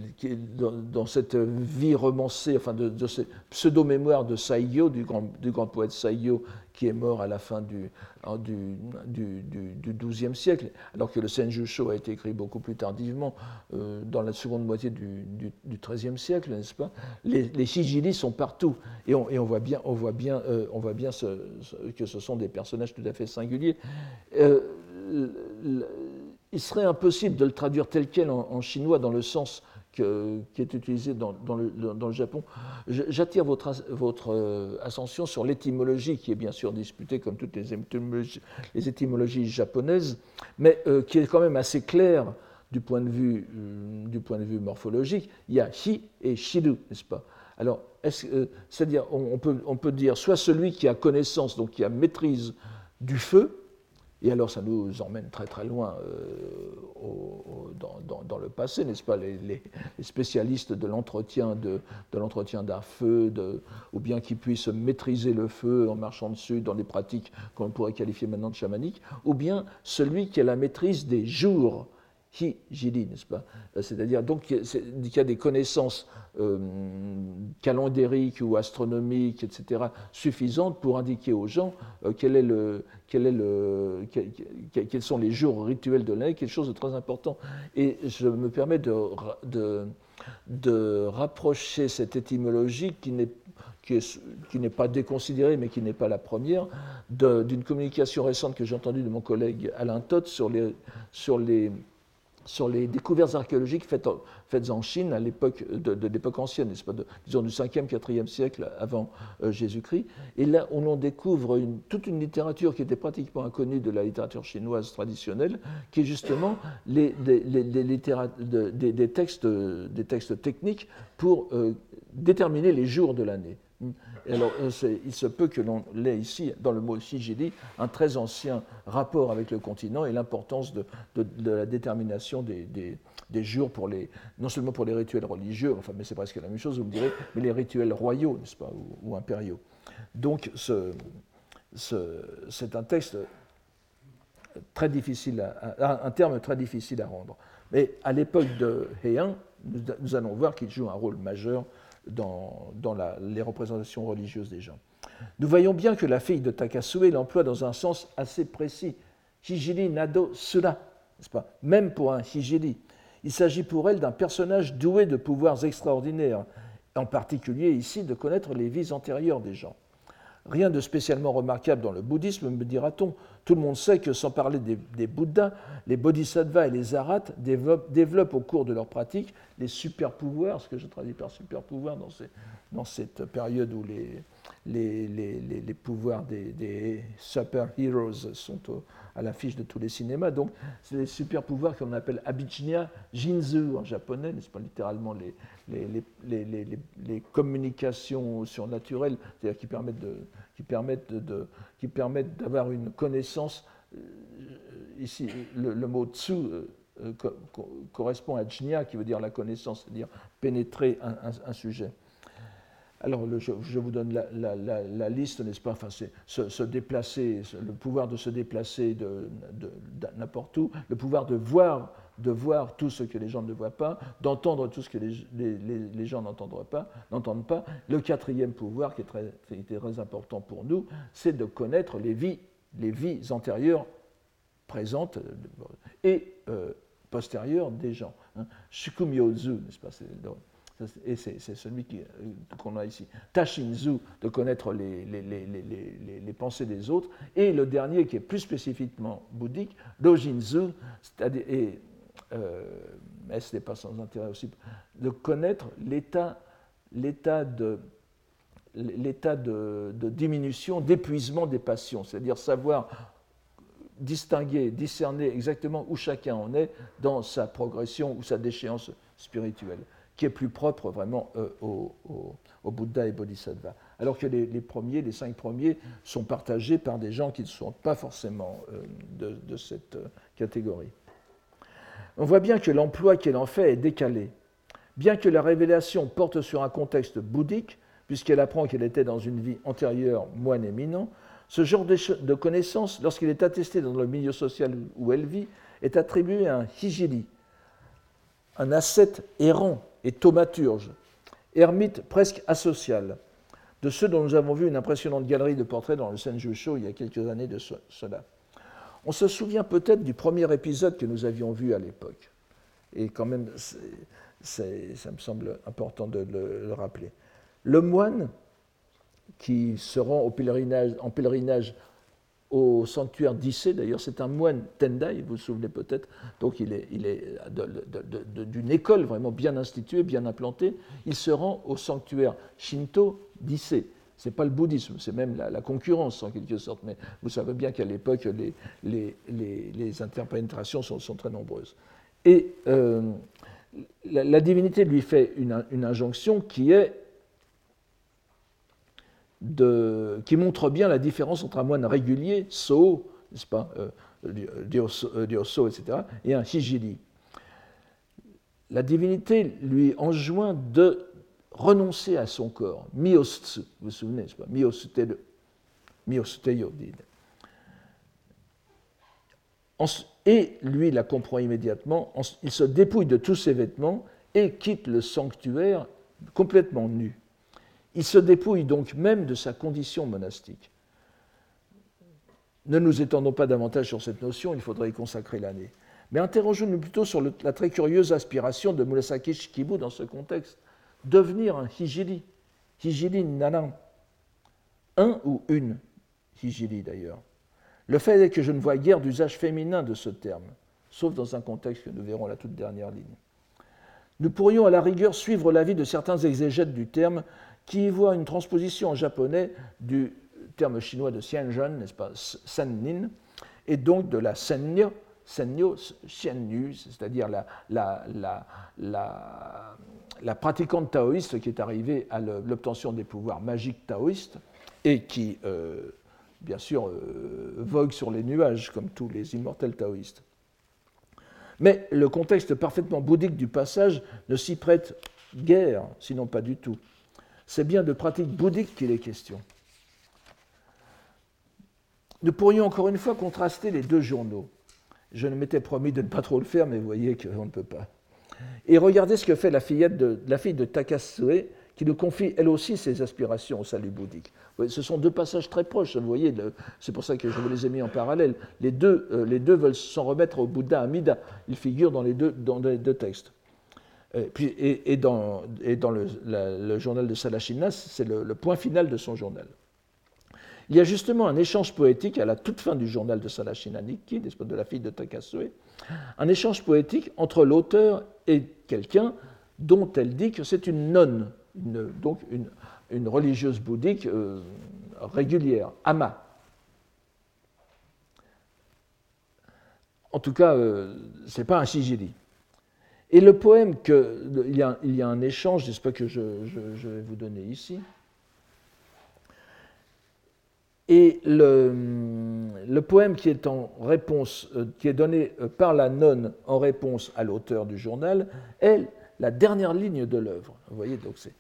dans, cette vie romancée, enfin de, de ce pseudo-mémoire de Saiyo, du grand, poète Saiyo, qui est mort à la fin du, du, du, XIIe siècle, alors que le Senjusho a été écrit beaucoup plus tardivement, euh, dans la seconde moitié du, XIIIe siècle, n'est-ce pas? Les, les sont partout, et on, et on, voit bien, on voit bien, euh, on voit bien que ce sont des personnages tout à fait singuliers. Euh, il serait impossible de le traduire tel quel en chinois dans le sens qui est utilisé dans, le, Japon. J'attire votre, votre euh, attention sur l'étymologie, qui est bien sûr disputée comme toutes les étymologies, japonaises, mais euh, qui est quand même assez claire du point de vue, euh, du point de vue morphologique. Il y a hi et shiru, n'est-ce pas? Alors, c'est-à-dire, on, peut, on peut dire soit celui qui a connaissance, donc qui a maîtrise du feu, et alors ça nous emmène très très loin euh, dans, le passé, n'est-ce pas les, spécialistes de l'entretien de, l'entretien d'un feu, ou bien qui puissent maîtriser le feu en marchant dessus dans des pratiques qu'on pourrait qualifier maintenant de chamaniques, ou bien celui qui a la maîtrise des jours hi, dit, n'est-ce pas C'est-à-dire donc qu'il y a des connaissances euh, calendériques ou astronomiques, etc., suffisantes pour indiquer aux gens euh, quels sont les jours rituels de l'année, quelque chose de très important. Et je me permets de, rapprocher cette étymologie qui n'est pas déconsidérée, mais qui n'est pas la première, d'une communication récente que j'ai entendue de mon collègue Alain les, sur les sur les découvertes archéologiques faites, en Chine à l'époque de, l'époque ancienne, pas, disons du 5e, 4e siècle avant euh, Jésus-Christ. Et là, on en découvre toute une littérature qui était pratiquement inconnue de la littérature chinoise traditionnelle, qui est justement les, des, textes, des textes techniques pour euh, déterminer les jours de l'année. Alors, euh, il se peut que l'on ait ici, dans le mot dit, un très ancien rapport avec le continent et l'importance de, la détermination des, jours, pour les, non seulement pour les rituels religieux, enfin, mais c'est presque la même chose, vous me direz, mais les rituels royaux, n'est-ce pas, ou, impériaux. Donc, c'est un texte très difficile, un terme très difficile à rendre. Mais à l'époque de Heian, nous allons voir qu'il joue un rôle majeur dans, les représentations religieuses des gens. Nous voyons bien que la fille de Takasue l'emploie dans un sens assez précis. Hijiri Nado Sura, n'est-ce pas? Même pour un Hijiri. Il s'agit pour elle d'un personnage doué de pouvoirs extraordinaires, en particulier ici de connaître les vies antérieures des gens. Rien de spécialement remarquable dans le bouddhisme, me dira-t-on. Tout le monde sait que, sans parler des, Bouddhas, les bodhisattvas et les arhats développent, au cours de leur pratique les super-pouvoirs, ce que je traduis par super-pouvoirs dans, cette période où les, pouvoirs des, super-heroes sont à l'affiche de tous les cinémas. Donc, c'est les super-pouvoirs qu'on appelle abhichnya jinzu en japonais, n'est-ce pas littéralement les, les, communications surnaturelles, c'est-à-dire qui permettent de, qui permettent de, qui permettent d'avoir une connaissance. Euh, ici, le, mot tsu euh, euh, correspond à jnya, qui veut dire la connaissance, c'est-à-dire pénétrer un sujet. Alors, je, vous donne la, liste, n'est-ce pas? Enfin, se, déplacer, le pouvoir de se déplacer de, n'importe où, le pouvoir de voir, de voir tout ce que les gens ne voient pas, d'entendre tout ce que les, gens n'entendent pas, n'entendent pas. Le quatrième pouvoir, qui est très, important pour nous, c'est de connaître les vies, antérieures, présentes et euh, postérieures des gens. Hein. Shukumyozu, n'est-ce pas et c'est celui euh, qu'on a ici. Tashinzu, de connaître les, les, pensées des autres. Et le dernier, qui est plus spécifiquement bouddhique, Dojinzu, c'est-à-dire, euh, mais ce n'est pas sans intérêt aussi, de connaître l'état, l'état de l'état de, diminution, d'épuisement des passions, c'est-à-dire savoir distinguer, discerner exactement où chacun en est dans sa progression ou sa déchéance spirituelle, qui est plus propre vraiment euh, au, Bouddha et Bodhisattva. Alors que les, premiers, les cinq premiers, sont partagés par des gens qui ne sont pas forcément euh, de, de, cette catégorie on voit bien que l'emploi qu'elle en fait est décalé. Bien que la révélation porte sur un contexte bouddhique, puisqu'elle apprend qu'elle était dans une vie antérieure moine éminent, ce genre de connaissance, lorsqu'il est attesté dans le milieu social où elle vit, est attribué à un hijili, un ascète errant et thaumaturge, ermite presque asocial, de ceux dont nous avons vu une impressionnante galerie de portraits dans le Senjusho il y a quelques années de cela. On se souvient peut-être du premier épisode que nous avions vu à l'époque. Et quand même, ça me semble important de le, rappeler. Le moine qui se rend en pèlerinage au sanctuaire d'Issé, d'ailleurs c'est un moine Tendai, vous vous souvenez peut-être, donc il est, il est d'une école vraiment bien instituée, bien implantée, il se rend au sanctuaire Shinto d'Issé. N'est pas le bouddhisme, c'est même la, concurrence en quelque sorte. Mais vous savez bien qu'à l'époque, les, les, interpénétrations sont, très nombreuses. Et euh, la, divinité lui fait une, injonction qui est de, qui montre bien la différence entre un moine régulier, so, n'est-ce pas, euh, dioso, etc., et un hijili. La divinité lui enjoint de renoncer à son corps, miostsu, vous vous souvenez, pas? Et lui la comprend immédiatement, il se dépouille de tous ses vêtements et quitte le sanctuaire complètement nu. Il se dépouille donc même de sa condition monastique. Ne nous étendons pas davantage sur cette notion, il faudrait y consacrer l'année. Mais interrogeons-nous plutôt sur la très curieuse aspiration de Murasaki Shikibu dans ce contexte devenir un hijili, hijili nanan, un ou une hijili d'ailleurs. Le fait est que je ne vois guère d'usage féminin de ce terme, sauf dans un contexte que nous verrons la toute dernière ligne. Nous pourrions à la rigueur suivre l'avis de certains exégètes du terme qui y voient une transposition en japonais du terme chinois de xianzhen, n'est-ce pas, sennin, et donc de la sennya, senyo, xianyu, c'est-à-dire la pratiquante taoïste qui est arrivée à l'obtention des pouvoirs magiques taoïstes et qui, euh, bien sûr, euh, vogue sur les nuages comme tous les immortels taoïstes. Mais le contexte parfaitement bouddhique du passage ne s'y prête guère, sinon pas du tout. C'est bien de pratiques bouddhiques qu'il est question. Nous pourrions encore une fois contraster les deux journaux. Je ne m'étais promis de ne pas trop le faire, mais vous voyez qu'on ne peut pas. Et regardez ce que fait la, fillette la fille de Takasue, qui nous confie elle aussi ses aspirations au salut bouddhique. Ce sont deux passages très proches, vous voyez, c'est pour ça que je vous les ai mis en parallèle. Les deux, euh, veulent s'en remettre au Bouddha Amida. Ils figurent dans les deux, textes. Dans, et dans le, journal de Salachinas, c'est le, point final de son journal. Il y a justement un échange poétique à la toute fin du journal de Salachina Nikki, de la fille de Takasue, un échange poétique entre l'auteur et quelqu'un dont elle dit que c'est une nonne, donc une, religieuse bouddhique euh, régulière, ama. En tout cas, euh, ce n'est pas un shijiri. Et le poème, que, il, y a, un échange, j'espère que je, je vais vous donner ici. Et le, poème qui est, en réponse, euh, qui est donné euh, par la nonne en réponse à l'auteur du journal est la dernière ligne de l'œuvre. Vous voyez, donc c'est.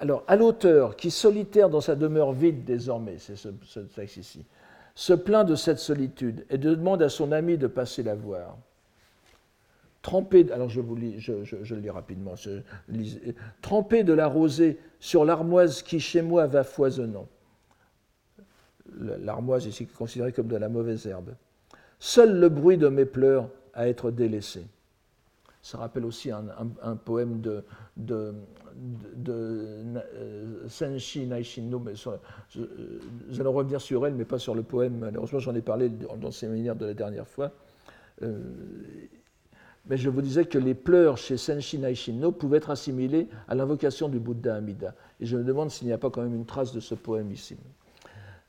Alors, à l'auteur qui, solitaire dans sa demeure vide désormais, c'est ce, texte ici, se plaint de cette solitude et demande à son ami de passer la voir. Trempé, alors je vous lis, je, lis rapidement. trempé de la rosée sur l'armoise qui chez moi va foisonnant. L'armoise ici considérée comme de la mauvaise herbe. Seul le bruit de mes pleurs à être délaissé. Ça rappelle aussi un, poème de, de, de, euh, Senshi Naishino. Mais je, allons revenir sur elle, mais pas sur le poème. Malheureusement, j'en ai parlé dans le séminaire de la dernière fois. Euh, mais je vous disais que les pleurs chez Senshi Naishino pouvaient être assimilés à l'invocation du Bouddha Amida. Et je me demande s'il n'y a pas quand même une trace de ce poème ici.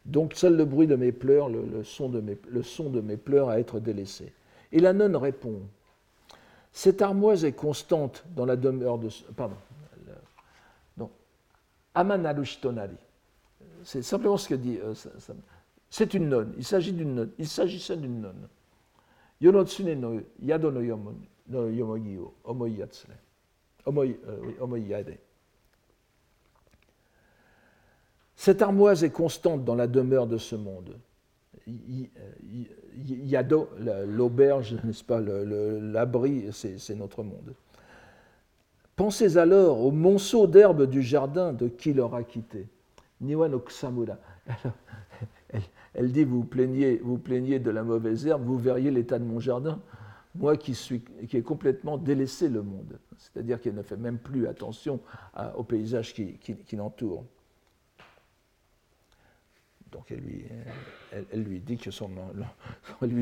Donc seul le bruit de mes pleurs, le, son, de mes, pleurs à être délaissé. Et la nonne répond Cette armoise est constante dans la demeure de. Pardon. Donc, Amanalushtonari. C'est simplement ce que dit. Euh, c'est une nonne. Il s'agit d'une nonne. Il s'agissait d'une nonne. Yonotsune no yado no yomogi o omoi yatsune. Omoi, omoi yade. Cette armoise est constante dans la demeure de ce monde. Yado, l'auberge, n'est-ce pas, l'abri, c'est notre monde. Pensez alors au monceau d'herbe du jardin de qui l'aura quitté. Niwa no Elle, dit vous plaignez, vous plaignez de la mauvaise herbe, vous verriez l'état de mon jardin. Moi qui, suis, qui ai complètement délaissé le monde, c'est-à-dire qu'elle ne fait même plus attention au paysage qui, qui l'entoure. Donc elle lui,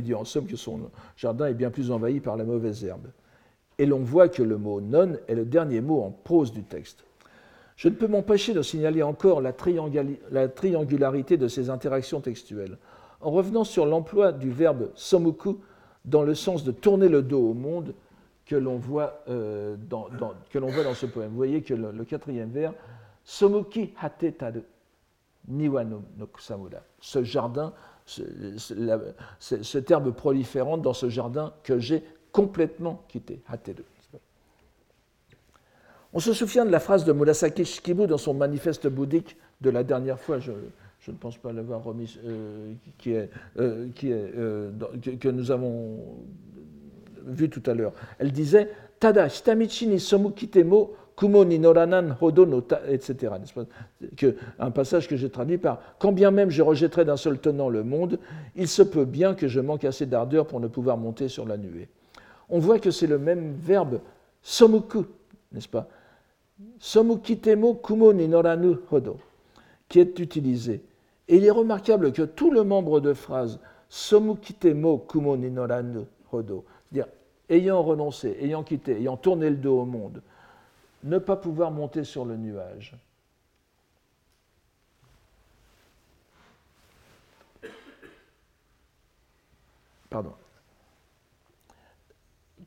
dit en somme que son jardin est bien plus envahi par la mauvaise herbe. Et l'on voit que le mot non est le dernier mot en prose du texte. Je ne peux m'empêcher de signaler encore la, la, triangularité de ces interactions textuelles, en revenant sur l'emploi du verbe somuku dans le sens de tourner le dos au monde que l'on voit, euh, dans, ce poème. Vous voyez que le, quatrième vers, somuki hate Niwa no. Ce jardin, ce, ce, terme proliférant dans ce jardin que j'ai complètement quitté. On se souvient de la phrase de Murasaki Shikibu dans son manifeste bouddhique de la dernière fois, je, ne pense pas l'avoir remis, euh, euh, euh, que, nous avons vu tout à l'heure. Elle disait Tada shitamichi ni somukitemo Kumo ni hodo etc. Que, un passage que j'ai traduit par Quand bien même je rejetterai d'un seul tenant le monde, il se peut bien que je manque assez d'ardeur pour ne pouvoir monter sur la nuée. On voit que c'est le même verbe somuku, n'est-ce pas? Somukitemo kumo ni noranu hodo, qui est utilisé. Et il est remarquable que tout le membre de phrase somukitemo kumo ni noranu hodo, c'est-à-dire ayant renoncé, ayant quitté, ayant tourné le dos au monde, ne pas pouvoir monter sur le nuage. Pardon.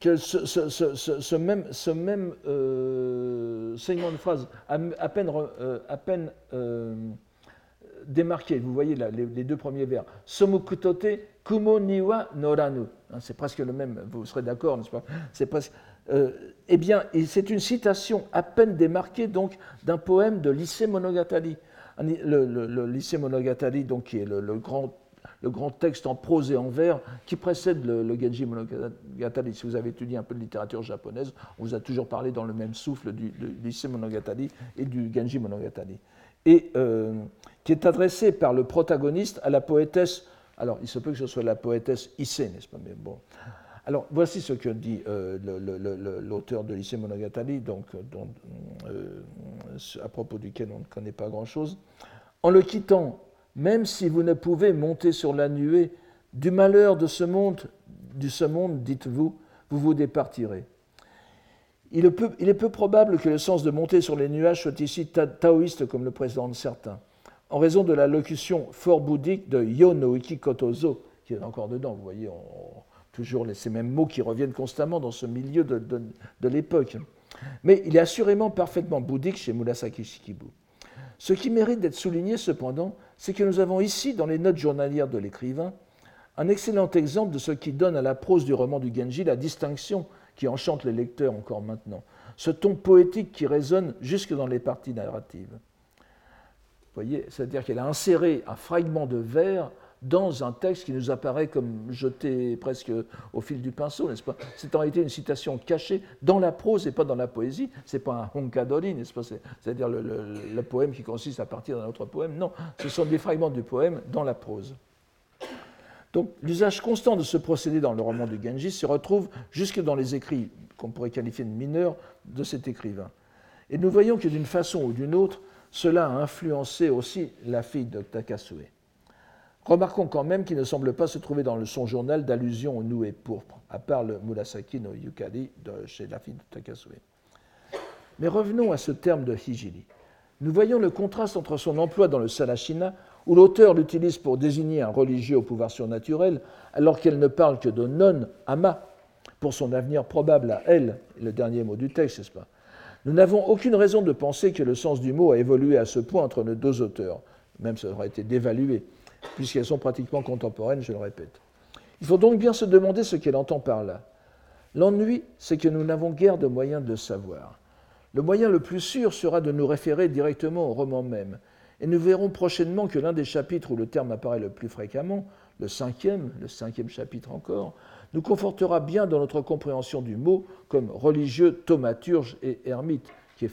Que ce, même, même euh, segment de phrase, à, peine, euh, euh, démarqué, vous voyez là, les, deux premiers vers, Somukutote kumo niwa noranu. Hein, c'est presque le même, vous serez d'accord, n'est-ce pas? C'est presque euh, eh bien, c'est une citation à peine démarquée donc d'un poème de Lycée Monogatari. Le, Lycée Monogatari, donc, qui est le, grand, le, grand, texte en prose et en vers qui précède le, Genji Monogatari. Si vous avez étudié un peu de littérature japonaise, on vous a toujours parlé dans le même souffle du, Lycée Monogatari et du Genji Monogatari. Et euh, qui est adressé par le protagoniste à la poétesse. Alors, il se peut que ce soit la poétesse Issei, n'est-ce pas? Mais bon, alors, voici ce que dit euh, l'auteur de Lycée Monogatari, donc, euh, à propos duquel on ne connaît pas grand-chose. En le quittant, même si vous ne pouvez monter sur la nuée, du malheur de ce monde, dites-vous, vous vous départirez. Il est, peu, probable que le sens de monter sur les nuages soit ici taoïste comme le présentent certains, en raison de la locution fort bouddhique de Yo no Ikikotozo, qui est encore dedans, vous voyez, on, toujours ces mêmes mots qui reviennent constamment dans ce milieu de, l'époque. Mais il est assurément parfaitement bouddhique chez Murasaki Shikibu. Ce qui mérite d'être souligné cependant, c'est que nous avons ici, dans les notes journalières de l'écrivain, un excellent exemple de ce qui donne à la prose du roman du Genji la distinction qui enchante les lecteurs encore maintenant, ce ton poétique qui résonne jusque dans les parties narratives. Vous voyez, c'est-à-dire qu'elle a inséré un fragment de vers dans un texte qui nous apparaît comme jeté presque au fil du pinceau, n'est-ce pas? C'est en réalité une citation cachée dans la prose et pas dans la poésie. C'est pas un honkadori, n'est-ce pas? C'est-à-dire le, poème qui consiste à partir d'un autre poème. Non, ce sont des fragments du poème dans la prose. Donc l'usage constant de ce procédé dans le roman de Genji se retrouve jusque dans les écrits qu'on pourrait qualifier de mineurs de cet écrivain. Et nous voyons que d'une façon ou d'une autre, cela a influencé aussi la fille de Takasue. Remarquons quand même qu'il ne semble pas se trouver dans son journal d'allusion au noué pourpre, à part le Murasaki no Yukari de chez la fille de Takasue. Mais revenons à ce terme de hijiri. Nous voyons le contraste entre son emploi dans le Salashina, où l'auteur l'utilise pour désigner un religieux au pouvoir surnaturel, alors qu'elle ne parle que de non ama, pour son avenir probable à elle, le dernier mot du texte, n'est-ce pas? Nous n'avons aucune raison de penser que le sens du mot a évolué à ce point entre nos deux auteurs, même ça aurait été dévalué puisqu'elles sont pratiquement contemporaines, je le répète. Il faut donc bien se demander ce qu'elle entend par là. L'ennui, c'est que nous n'avons guère de moyens de savoir. Le moyen le plus sûr sera de nous référer directement au roman même, et nous verrons prochainement que l'un des chapitres où le terme apparaît le plus fréquemment, le cinquième, le cinquième chapitre encore, nous confortera bien dans notre compréhension du mot comme religieux, thaumaturge et ermite, qui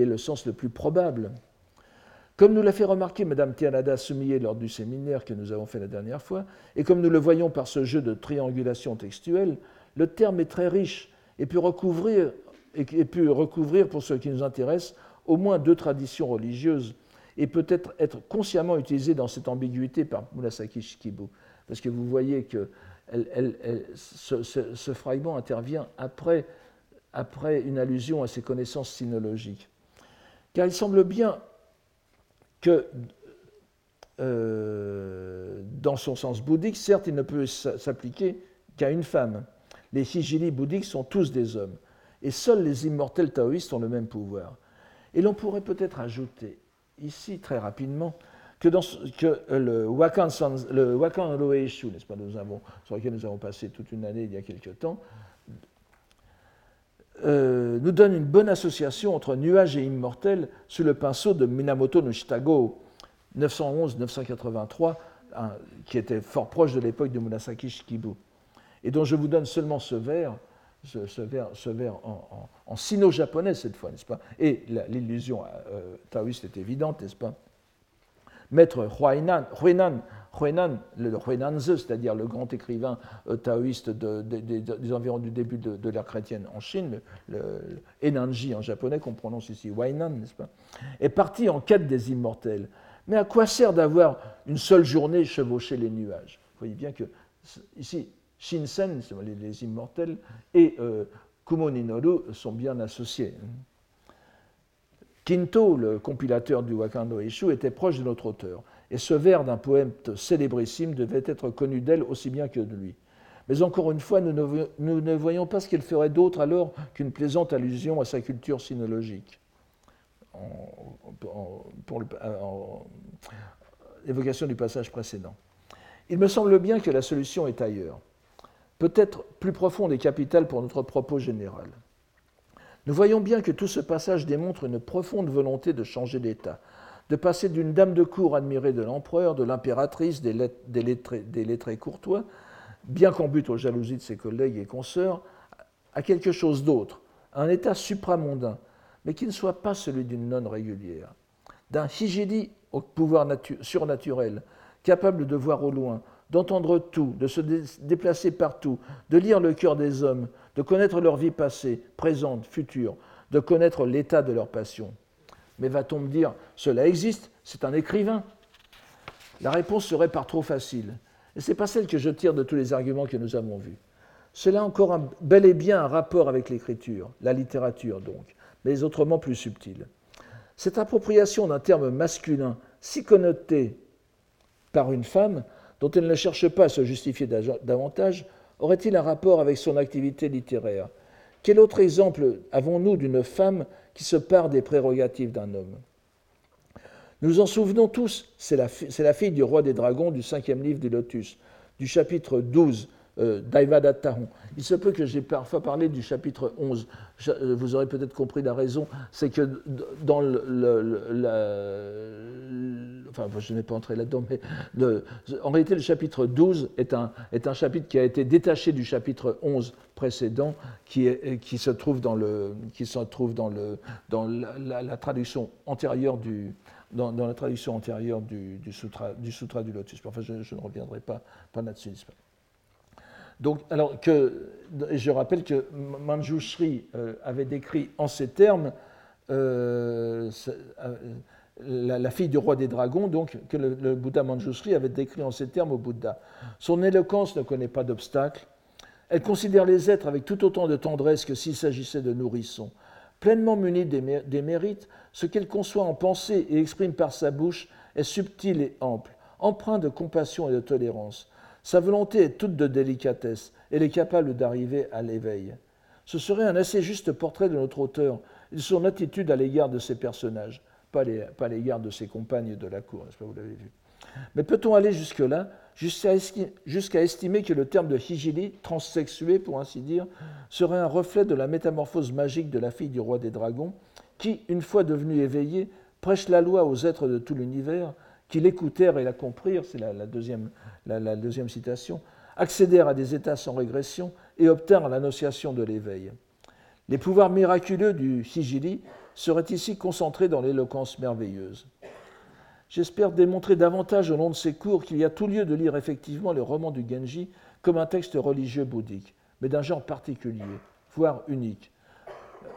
est le sens le plus probable. Comme nous l'a fait remarquer Mme Tianada Sumillet lors du séminaire que nous avons fait la dernière fois, et comme nous le voyons par ce jeu de triangulation textuelle, le terme est très riche et peut recouvrir, et peut recouvrir pour ce qui nous intéresse, au moins deux traditions religieuses, et peut-être être consciemment utilisé dans cette ambiguïté par Murasaki Shikibu. Parce que vous voyez que ce, fragment intervient après, après une allusion à ses connaissances sinologiques. Car il semble bien que euh, dans son sens bouddhique, certes, il ne peut s'appliquer qu'à une femme. Les hijili bouddhiques sont tous des hommes, et seuls les immortels taoïstes ont le même pouvoir. Et l'on pourrait peut-être ajouter ici, très rapidement, que, dans, que le Wakan, le Wakan Roeishu, n'est-ce pas, nous avons, sur lequel nous avons passé toute une année il y a quelque temps, euh, nous donne une bonne association entre nuages et immortels sous le pinceau de Minamoto no Shitago, 911-983, qui était fort proche de l'époque de Murasaki Shikibu, et dont je vous donne seulement ce vers, ce, vers, ce vers en, sino-japonais cette fois, n'est-ce pas? Et l'illusion euh, taoïste est évidente, n'est-ce pas? Maître Huainan, Huainan, le Huainanzi, c'est-à-dire le grand écrivain euh, taoïste des environs du début de, l'ère chrétienne en Chine, le, Enanji en japonais qu'on prononce ici Huainan, n'est-ce pas, est parti en quête des immortels. Mais à quoi sert d'avoir une seule journée chevaucher les nuages? Vous voyez bien que ici, Shinsen, les, les immortels, et euh, Kumoninoru sont bien associés. Kinto, le compilateur du Wakando Eshu, était proche de notre auteur, et ce vers d'un poète célébrissime devait être connu d'elle aussi bien que de lui. Mais encore une fois, nous ne, voyons pas ce qu'elle ferait d'autre alors qu'une plaisante allusion à sa culture sinologique. pour l'évocation du passage précédent. Il me semble bien que la solution est ailleurs, peut-être plus profonde et capitale pour notre propos général. Nous voyons bien que tout ce passage démontre une profonde volonté de changer d'état, de passer d'une dame de cour admirée de l'empereur, de l'impératrice, des, lettrés, courtois, bien qu'en but aux jalousies de ses collègues et consoeurs, à quelque chose d'autre, un état supramondain, mais qui ne soit pas celui d'une nonne régulière, d'un hijidi au pouvoir surnaturel, capable de voir au loin, d'entendre tout, de se déplacer partout, de lire le cœur des hommes, de connaître leur vie passée, présente, future, de connaître l'état de leur passion. Mais va-t-on me dire, cela existe, c'est un écrivain? La réponse serait par trop facile. Et ce n'est pas celle que je tire de tous les arguments que nous avons vus. Cela a encore bel et bien un rapport avec l'écriture, la littérature donc, mais autrement plus subtil. Cette appropriation d'un terme masculin si connoté par une femme, dont elle ne cherche pas à se justifier davantage, aurait-il un rapport avec son activité littéraire? Quel autre exemple avons-nous d'une femme qui se part des prérogatives d'un homme? Nous en souvenons tous, c'est la, fille du roi des dragons du cinquième livre du Lotus, du chapitre 12, euh, Il se peut que j'ai parfois parlé du chapitre 11. Euh, vous aurez peut-être compris la raison. C'est que dans le. enfin, je n'ai pas entré là-dedans, mais en réalité, le chapitre 12 est un, chapitre qui a été détaché du chapitre 11 précédent, qui, est, qui se trouve dans, le, qui se trouve dans, le, dans la, traduction antérieure du, dans, la traduction antérieure du, sutra, du sutra du lotus. Enfin, je, ne reviendrai pas là-dessus. Donc, alors que, je rappelle que Manjushri euh, avait décrit en ces termes euh, euh, la, fille du roi des dragons, donc que le, Bouddha Manjushri avait décrit en ces termes au Bouddha. Son éloquence ne connaît pas d'obstacle. Elle considère les êtres avec tout autant de tendresse que s'il s'agissait de nourrissons. Pleinement munie des mérites, ce qu'elle conçoit en pensée et exprime par sa bouche est subtil et ample, empreint de compassion et de tolérance. Sa volonté est toute de délicatesse. Elle est capable d'arriver à l'éveil. Ce serait un assez juste portrait de notre auteur et de son attitude à l'égard de ses personnages, pas à l'égard de ses compagnes de la cour, n'est-ce pas, vous l'avez vu. Mais peut-on aller jusque-là, jusqu'à estimer que le terme de hijili, transsexué pour ainsi dire, serait un reflet de la métamorphose magique de la fille du roi des dragons, qui, une fois devenue éveillée, prêche la loi aux êtres de tout l'univers, qui l'écoutèrent et la comprirent, c'est la, deuxième, la, deuxième citation, accédèrent à des états sans régression et obtinrent l'annonciation de l'éveil. Les pouvoirs miraculeux du Hijili seraient ici concentrés dans l'éloquence merveilleuse. J'espère démontrer davantage au long de ces cours qu'il y a tout lieu de lire effectivement le roman du Genji comme un texte religieux bouddhique, mais d'un genre particulier, voire unique.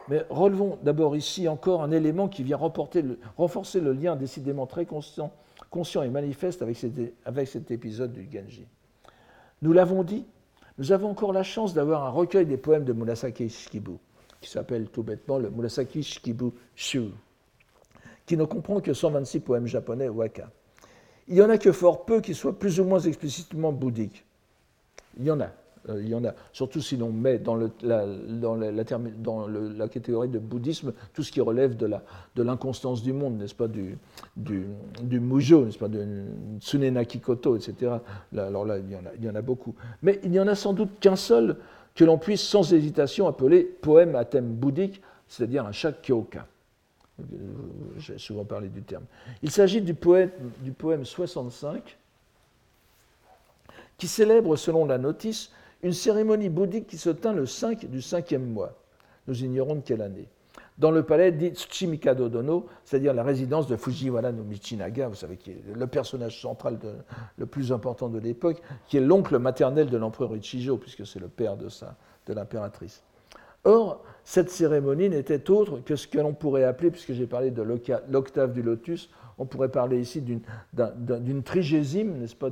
Mais relevons d'abord ici encore un élément qui vient renforcer le lien décidément très constant conscient et manifeste avec cet, épisode du Genji. Nous l'avons dit, nous avons encore la chance d'avoir un recueil des poèmes de Murasaki Shikibu, qui s'appelle tout bêtement le Murasaki Shikibu Shu, qui ne comprend que 126 poèmes japonais waka. Il n'y en a que fort peu qui soient plus ou moins explicitement bouddhiques. Il y en a, il y en a, surtout si l'on met dans, la, catégorie de bouddhisme tout ce qui relève de l'inconstance du monde, n'est-ce pas, du, du, mujo, n'est-ce pas, de etc. alors là, il y, en a, beaucoup. Mais il n'y en a sans doute qu'un seul que l'on puisse sans hésitation appeler poème à thème bouddhique, c'est-à-dire un Shakyoka. Euh, j'ai souvent parlé du terme. Il s'agit du du poème 65 qui célèbre, selon la notice, une cérémonie bouddhique qui se tint le 5 du cinquième mois. Nous ignorons de quelle année. Dans le palais dit Tsuchimikado Dono, c'est-à-dire la résidence de Fujiwara no Michinaga, vous savez, qui est le personnage central le plus important de l'époque, qui est l'oncle maternel de l'empereur Ichijo, puisque c'est le père de, de l'impératrice. Or, cette cérémonie n'était autre que ce que l'on pourrait appeler, puisque j'ai parlé de l'octave du lotus, on pourrait parler ici d'une trigésime, n'est-ce pas,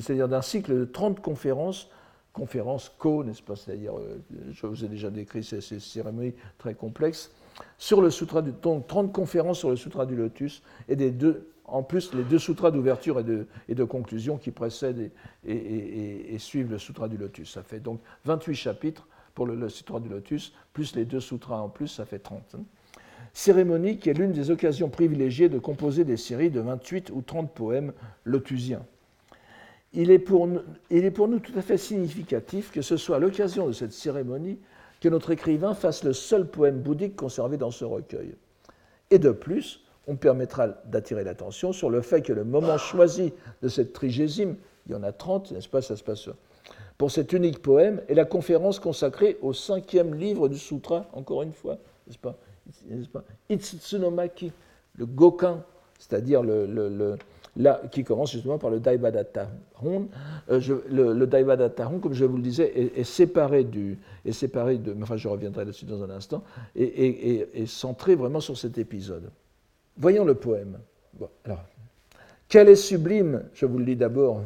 c'est-à-dire d'un cycle de 30 conférences conférence co, n'est-ce pas C'est-à-dire, euh, je vous ai déjà décrit ces, cérémonies très complexes, sur le sutra du, donc 30 conférences sur le sutra du lotus et des deux, en plus les deux sutras d'ouverture et de, conclusion qui précèdent et, suivent le sutra du lotus. Ça fait donc 28 chapitres pour le, sutra du lotus, plus les deux sutras en plus, ça fait 30. Hein. Cérémonie qui est l'une des occasions privilégiées de composer des séries de 28 ou 30 poèmes lotusiens il est, pour nous, tout à fait significatif que ce soit à l'occasion de cette cérémonie que notre écrivain fasse le seul poème bouddhique conservé dans ce recueil. Et de plus, on permettra d'attirer l'attention sur le fait que le moment choisi de cette trigésime, il y en a 30, n'est-ce pas, ça se passe pour cet unique poème, est la conférence consacrée au cinquième livre du sutra, encore une fois, n'est-ce pas, pas Itsutsunomaki, le Gokan, c'est-à-dire le là, qui commence justement par le Daivadatta Hon. Euh, le, le comme je vous le disais, est, séparé du, est séparé de, enfin je reviendrai là-dessus dans un instant, et, est centré vraiment sur cet épisode. Voyons le poème. alors, quel est sublime, je vous le dis d'abord,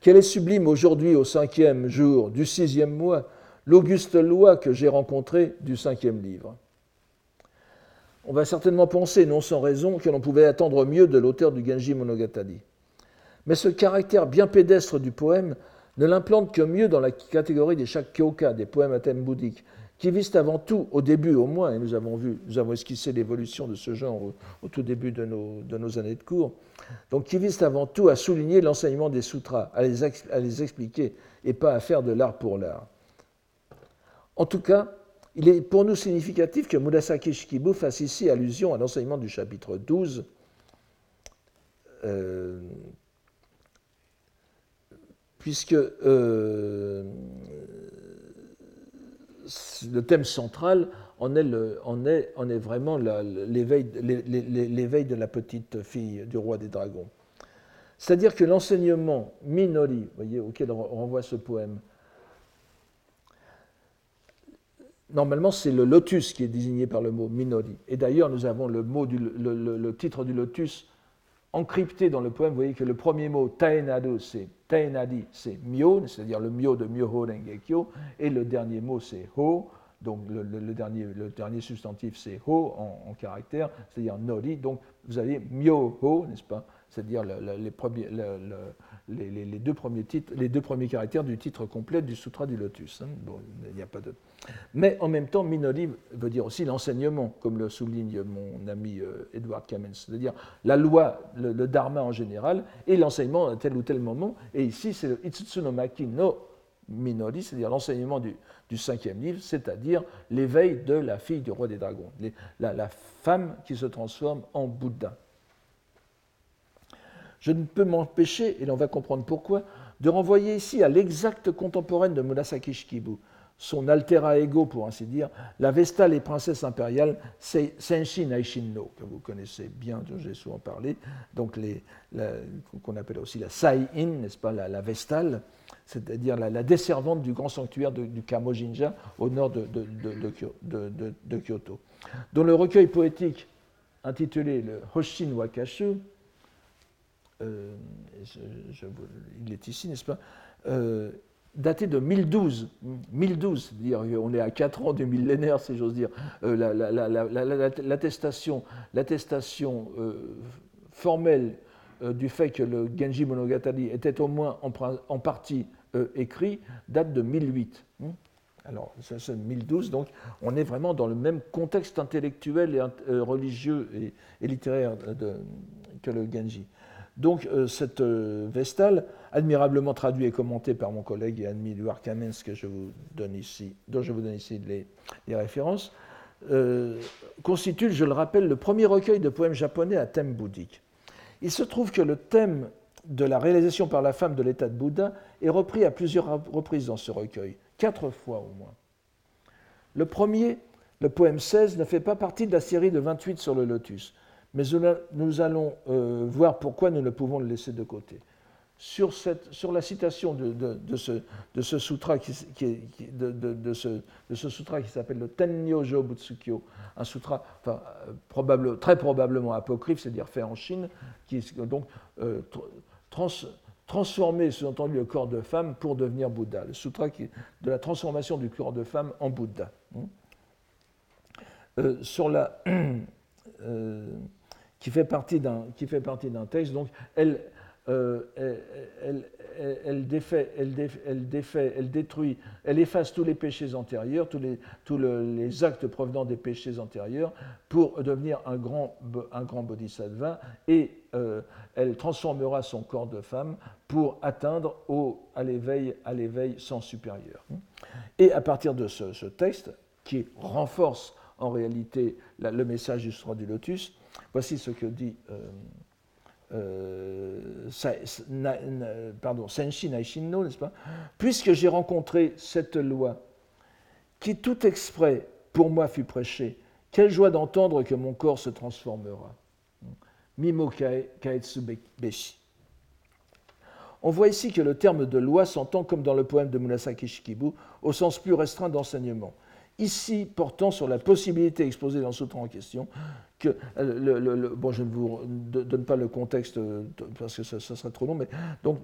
quel est sublime aujourd'hui au cinquième jour du sixième mois, l'auguste loi que j'ai rencontrée du cinquième livre? On va certainement penser, non sans raison, que l'on pouvait attendre mieux de l'auteur du Genji Monogatari. Mais ce caractère bien pédestre du poème ne l'implante que mieux dans la catégorie des Shakkyoka, des poèmes à thème bouddhique, qui visent avant tout, au début au moins, et nous avons vu, nous avons esquissé l'évolution de ce genre au, tout début de nos, années de cours, donc qui visent avant tout à souligner l'enseignement des sutras, à les expliquer, et pas à faire de l'art pour l'art. En tout cas, il est pour nous significatif que Murasaki Shikibu fasse ici allusion à l'enseignement du chapitre 12, euh, puisque euh, le thème central en est, vraiment l'éveil de la petite fille du roi des dragons. C'est-à-dire que l'enseignement Minori, auquel on renvoie ce poème, normalement c'est le lotus qui est désigné par le mot Minori. Et d'ailleurs, nous avons le, mot le, titre du lotus encrypté dans le poème. Vous voyez que le premier mot, Taenadu, c'est Taenadi, c'est Myo, c'est-à-dire le Myo de Myoho Rengekyo, et le dernier mot, c'est Ho. Donc le, dernier, le dernier, substantif, c'est Ho en, en caractère, c'est-à-dire Nori. Donc vous avez Myoho, n'est-ce pas c'est-à-dire les, deux premiers caractères du titre complet du Sutra du Lotus. Hein. Bon, il a pas. Mais en même temps, Minori veut dire aussi l'enseignement, comme le souligne mon ami euh, Edward Kamens, c'est-à-dire la loi, le, dharma en général, et l'enseignement à tel ou tel moment. Et ici, c'est le no Minori, c'est-à-dire l'enseignement du, cinquième livre, c'est-à-dire l'éveil de la fille du roi des dragons, la femme qui se transforme en Bouddha. Je ne peux m'empêcher, et on va comprendre pourquoi, de renvoyer ici à l'exacte contemporaine de Murasaki Shikibu, son altera ego, pour ainsi dire, la Vestale et princesse impériale Senshi Naishinno, que vous connaissez bien, dont j'ai souvent parlé, donc qu'on appelle aussi la Sai-in, n'est-ce pas, la, Vestale, c'est-à-dire la, desservante du grand sanctuaire du Kamojinja au nord de, de, Kyoto, dont le recueil poétique intitulé le Hoshin Wakashu, euh, il est ici, n'est-ce pas, euh, daté de 1012. 1012, dire on est à 4 ans du millénaire, si j'ose dire. l'attestation formelle du fait que le Genji Monogatari était au moins en, partie écrit date de 1008. Hmm. Alors, c'est 1012, donc on est vraiment dans le même contexte intellectuel et religieux et, littéraire que le Genji. Donc euh, cette euh, Vestale, admirablement traduite et commentée par mon collègue et ami Edouard Kamens, que dont je vous donne ici les, références, euh, constitue, je le rappelle, le premier recueil de poèmes japonais à thème bouddhique. Il se trouve que le thème de la réalisation par la femme de l'état de Bouddha est repris à plusieurs reprises dans ce recueil, quatre fois au moins. Le premier, le poème 16, ne fait pas partie de la série de 28 sur le lotus, mais nous allons euh, voir pourquoi nous ne pouvons le laisser de côté. Sur, cette, sur la citation de, ce, sutra qui, s'appelle le Tennyojo Butsukyo, un sutra enfin, probable, très probablement apocryphe, c'est-à-dire fait en Chine, qui donc euh, trans, transformer, sous-entendu, le corps de femme pour devenir Bouddha. Le sutra qui, de la transformation du corps de femme en Bouddha. Euh, sur la. qui fait partie d'un texte. Donc, elle, euh, elle, elle, défait, elle, défait, elle, détruit, elle efface tous les péchés antérieurs, tous les, tous les actes provenant des péchés antérieurs, pour devenir un grand, un grand bodhisattva, et euh, elle transformera son corps de femme pour atteindre au, à l'éveil sans supérieur. Et à partir de ce, texte, qui renforce en réalité le message du Sra du Lotus, Voici ce que dit euh, euh, pardon, Senshi n'est-ce pas? Puisque j'ai rencontré cette loi qui tout exprès pour moi fut prêchée, quelle joie d'entendre que mon corps se transformera. Mimo kaetsu beshi. On voit ici que le terme de loi s'entend comme dans le poème de Murasaki Shikibu au sens plus restreint d'enseignement ici portant sur la possibilité exposée dans ce temps en question, que euh, bon, je ne vous donne pas le contexte euh, parce que ça, serait trop long, mais donc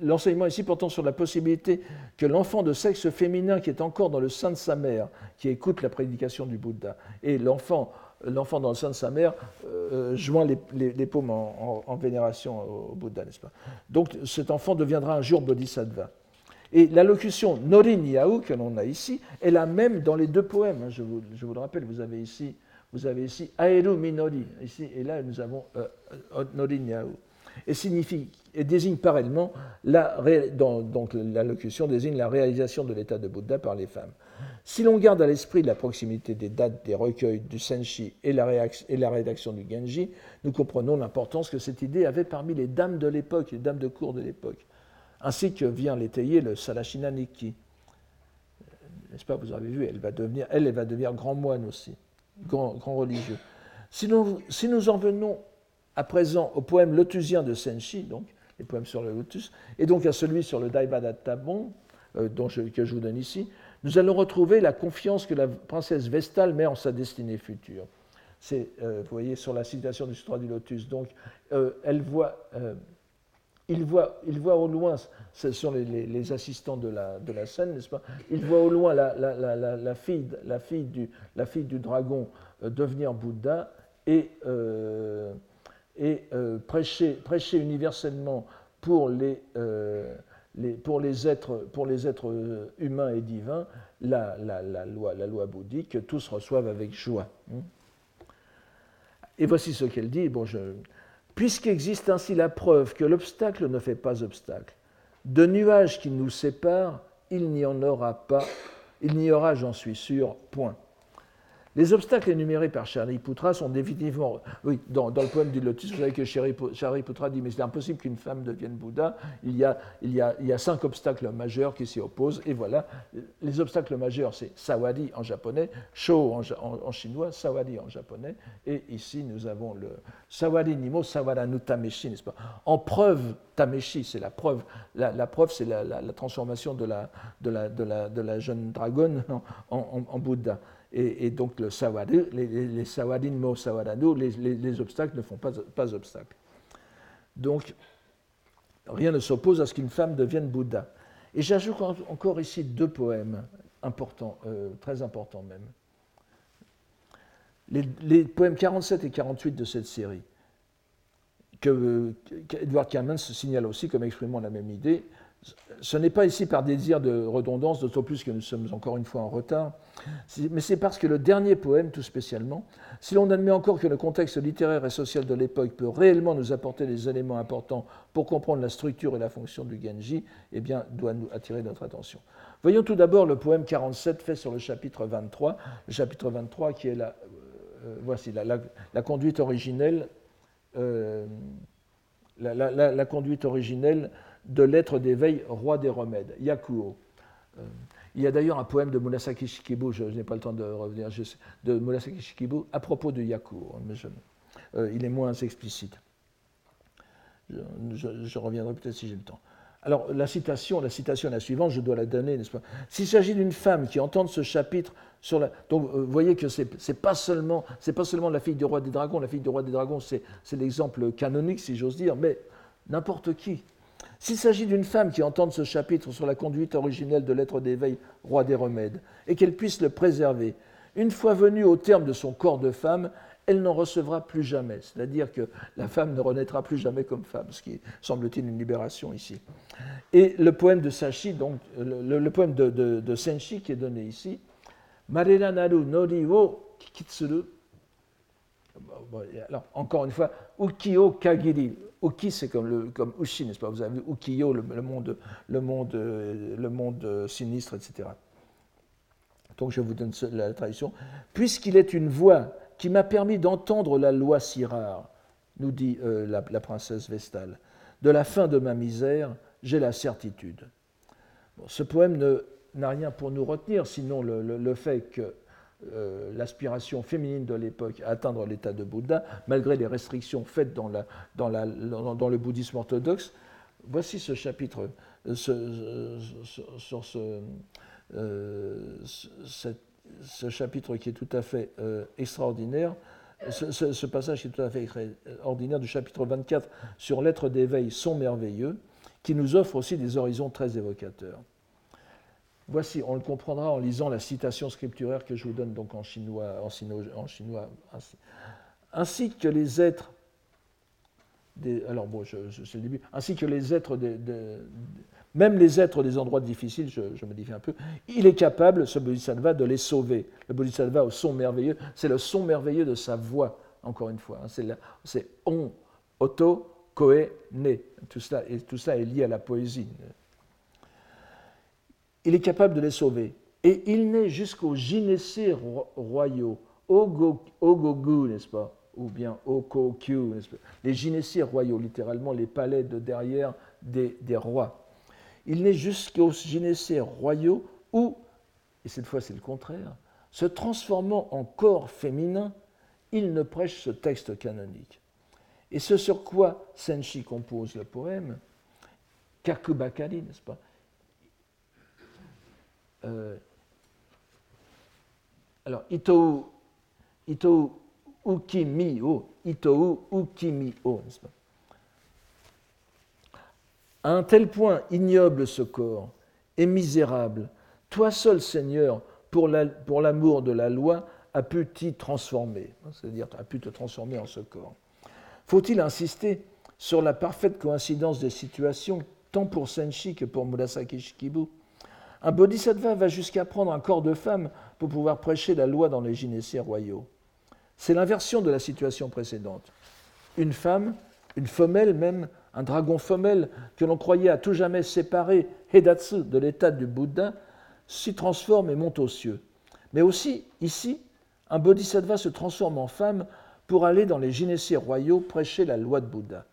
l'enseignement ici portant sur la possibilité que l'enfant de sexe féminin qui est encore dans le sein de sa mère, qui écoute la prédication du Bouddha, et l'enfant l'enfant dans le sein de sa mère euh, joint les, paumes en, en, vénération au Bouddha, n'est-ce pas? Donc cet enfant deviendra un jour bodhisattva. Et la locution Norin Yao que l'on a ici est la même dans les deux poèmes. Hein, je vous, le rappelle, vous avez ici, vous Aeru Minori, et là nous avons euh, euh Norin. Et, signifie, et désigne pareillement, la, donc la locution désigne la réalisation de l'état de Bouddha par les femmes. Si l'on garde à l'esprit la proximité des dates des recueils du Senshi et la, et la rédaction du Genji, nous comprenons l'importance que cette idée avait parmi les dames de l'époque, les dames de cour de l'époque ainsi que vient l'étayer le Salashina Nikki. N'est-ce pas, vous avez vu, elle va devenir, elle, va devenir grand moine aussi, grand, religieux. Si nous, si nous, en venons à présent au poème lotusien de Senshi, donc les poèmes sur le lotus, et donc à celui sur le Daibadatabon, euh, que je vous donne ici, nous allons retrouver la confiance que la princesse Vestale met en sa destinée future. C'est, euh, vous voyez, sur la citation du Sutra du Lotus. Donc, euh, elle voit, il voit, au loin, ce sont les, assistants de la, scène, n'est-ce pas? Il voit au loin la, fille, la, fille, du, dragon euh, devenir Bouddha et, euh, euh, prêcher, universellement pour les, êtres, humains et divins la, loi, bouddhique, que tous reçoivent avec joie. Hein. Et voici ce qu'elle dit. Bon, puisqu'existe ainsi la preuve que l'obstacle ne fait pas obstacle. De nuages qui nous séparent, il n'y en aura pas, il n'y aura, j'en suis sûr, point. Les obstacles énumérés par Shariputra sont définitivement. Oui, dans, le poème du Lotus, vous savez que Shariputra dit Mais c'est impossible qu'une femme devienne Bouddha. Il y, a, cinq obstacles majeurs qui s'y opposent. Et voilà, les obstacles majeurs, c'est Sawadi en japonais, Sho en, chinois, Sawadi en japonais. Et ici, nous avons le Sawadi Nimo Sawadanu Tameshi, n'est-ce pas? En preuve, Tameshi, c'est la preuve. La, preuve, c'est la, transformation de la, jeune dragonne en Bouddha. Et, donc le les, les sawadin sawadano, les, obstacles ne font pas, obstacle. Donc rien ne s'oppose à ce qu'une femme devienne Bouddha. Et j'ajoute encore ici deux poèmes importants, euh, très importants même. Les, poèmes 47 et 48 de cette série, que, Edward Cameron se signale aussi comme exprimant la même idée, ce n'est pas ici par désir de redondance, d'autant plus que nous sommes encore une fois en retard, mais c'est parce que le dernier poème, tout spécialement, si l'on admet encore que le contexte littéraire et social de l'époque peut réellement nous apporter des éléments importants pour comprendre la structure et la fonction du Genji, eh bien, doit nous attirer notre attention. Voyons tout d'abord le poème 47 fait sur le chapitre 23, le chapitre 23 qui est la, euh, voici, la, conduite originelle, euh, la, conduite originelle de l'être d'éveil, roi des remèdes, Yakuo. Euh, il y a d'ailleurs un poème de Murasaki Shikibu, je, n'ai pas le temps de revenir, de Murasaki Shikibu à propos de Yakuo, mais euh, il est moins explicite. Je, reviendrai peut-être si j'ai le temps. Alors, la citation, la citation la suivante, je dois la donner, n'est-ce pas? S'il s'agit d'une femme qui entend ce chapitre sur la. Donc, euh, vous voyez que ce n'est pas, pas seulement la fille du roi des dragons, la fille du roi des dragons, c'est l'exemple canonique, si j'ose dire, mais n'importe qui, s'il s'agit d'une femme qui entende ce chapitre sur la conduite originelle de l'être d'éveil, roi des remèdes, et qu'elle puisse le préserver, une fois venue au terme de son corps de femme, elle n'en recevra plus jamais. C'est-à-dire que la femme ne renaîtra plus jamais comme femme, ce qui semble-t-il une libération ici. Et le poème de Sashi, donc le, poème de, Senshi qui est donné ici, Marera naru nori wo Alors, encore une fois, ukiyo kagiri. Uki, c'est comme, le, comme Ushi, n'est-ce pas? Vous avez vu Ukiyo, le, monde, le, monde, le monde sinistre, etc. Donc je vous donne la traduction. Puisqu'il est une voix qui m'a permis d'entendre la loi si rare, nous dit euh, la, princesse Vestale, de la fin de ma misère, j'ai la certitude. ce poème n'a rien pour nous retenir, sinon le fait que euh, l'aspiration féminine de l'époque à atteindre l'état de Bouddha, malgré les restrictions faites dans, le bouddhisme orthodoxe. Voici ce chapitre euh, sur euh, ce, chapitre qui est tout à fait extraordinaire. Ce, passage qui est tout à fait extraordinaire du chapitre 24 sur l'être d'éveil sont merveilleux, qui nous offre aussi des horizons très évocateurs. Voici, on le comprendra en lisant la citation scripturaire que je vous donne donc en chinois, en chinois, ainsi, que les êtres, alors bon, c'est le début, ainsi que les êtres, même les êtres des endroits difficiles, je, je modifie un peu, il est capable, ce bodhisattva, de les sauver. Le bodhisattva au son merveilleux, c'est le son merveilleux de sa voix, encore une fois. Hein. C'est on, auto, koe, ne. Tout et tout cela est lié à la poésie. Il est capable de les sauver. Et il naît jusqu'aux gynécées royaux, Ogogu, n'est-ce pas? Ou bien Okokyu, n'est-ce Les gynécées royaux, littéralement les palais de derrière des, des rois. Il naît jusqu'aux gynécées royaux où, et cette fois c'est le contraire, se transformant en corps féminin, il ne prêche ce texte canonique. Et ce sur quoi Senshi compose le poème, Kakubakari, n'est-ce pas? Euh, Alors, Itou, Itou Ukimi-o, Itou Ukimi-o, n'est-ce pas? À un tel point ignoble ce corps et misérable, toi seul, Seigneur, pour l'amour de la loi, a pu t'y transformer, c'est-à-dire a pu te transformer en ce corps. Faut-il insister sur la parfaite coïncidence des situations, tant pour Senshi que pour Murasaki Shikibu? Un bodhisattva va jusqu'à prendre un corps de femme pour pouvoir prêcher la loi dans les gynécées royaux. C'est l'inversion de la situation précédente. Une femme, une femelle même, un dragon femelle que l'on croyait à tout jamais séparé, Hedatsu, de l'état du Bouddha, s'y transforme et monte aux cieux. Mais aussi, ici, un bodhisattva se transforme en femme pour aller dans les gynécées royaux prêcher la loi de Bouddha.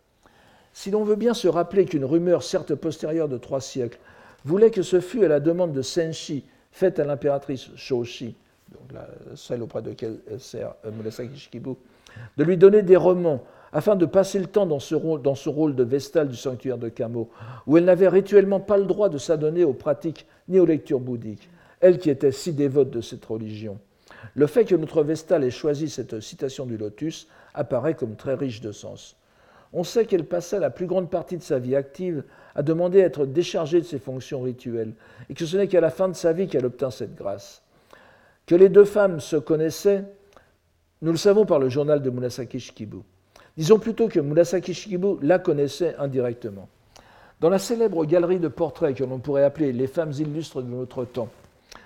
Si l'on veut bien se rappeler qu'une rumeur, certes postérieure de trois siècles, voulait que ce fût à la demande de Senshi, faite à l'impératrice Shoshi, donc celle auprès de laquelle sert euh, Murasaki Shikibu, de lui donner des romans afin de passer le temps dans ce rôle, rôle de vestale du sanctuaire de Kamo, où elle n'avait rituellement pas le droit de s'adonner aux pratiques ni aux lectures bouddhiques, elle qui était si dévote de cette religion. Le fait que notre Vestale ait choisi cette citation du lotus apparaît comme très riche de sens. On sait qu'elle passa la plus grande partie de sa vie active à demander à être déchargée de ses fonctions rituelles, et que ce n'est qu'à la fin de sa vie qu'elle obtint cette grâce. Que les deux femmes se connaissaient, nous le savons par le journal de Murasaki Shikibu. Disons plutôt que Murasaki Shikibu la connaissait indirectement. Dans la célèbre galerie de portraits que l'on pourrait appeler les femmes illustres de notre temps,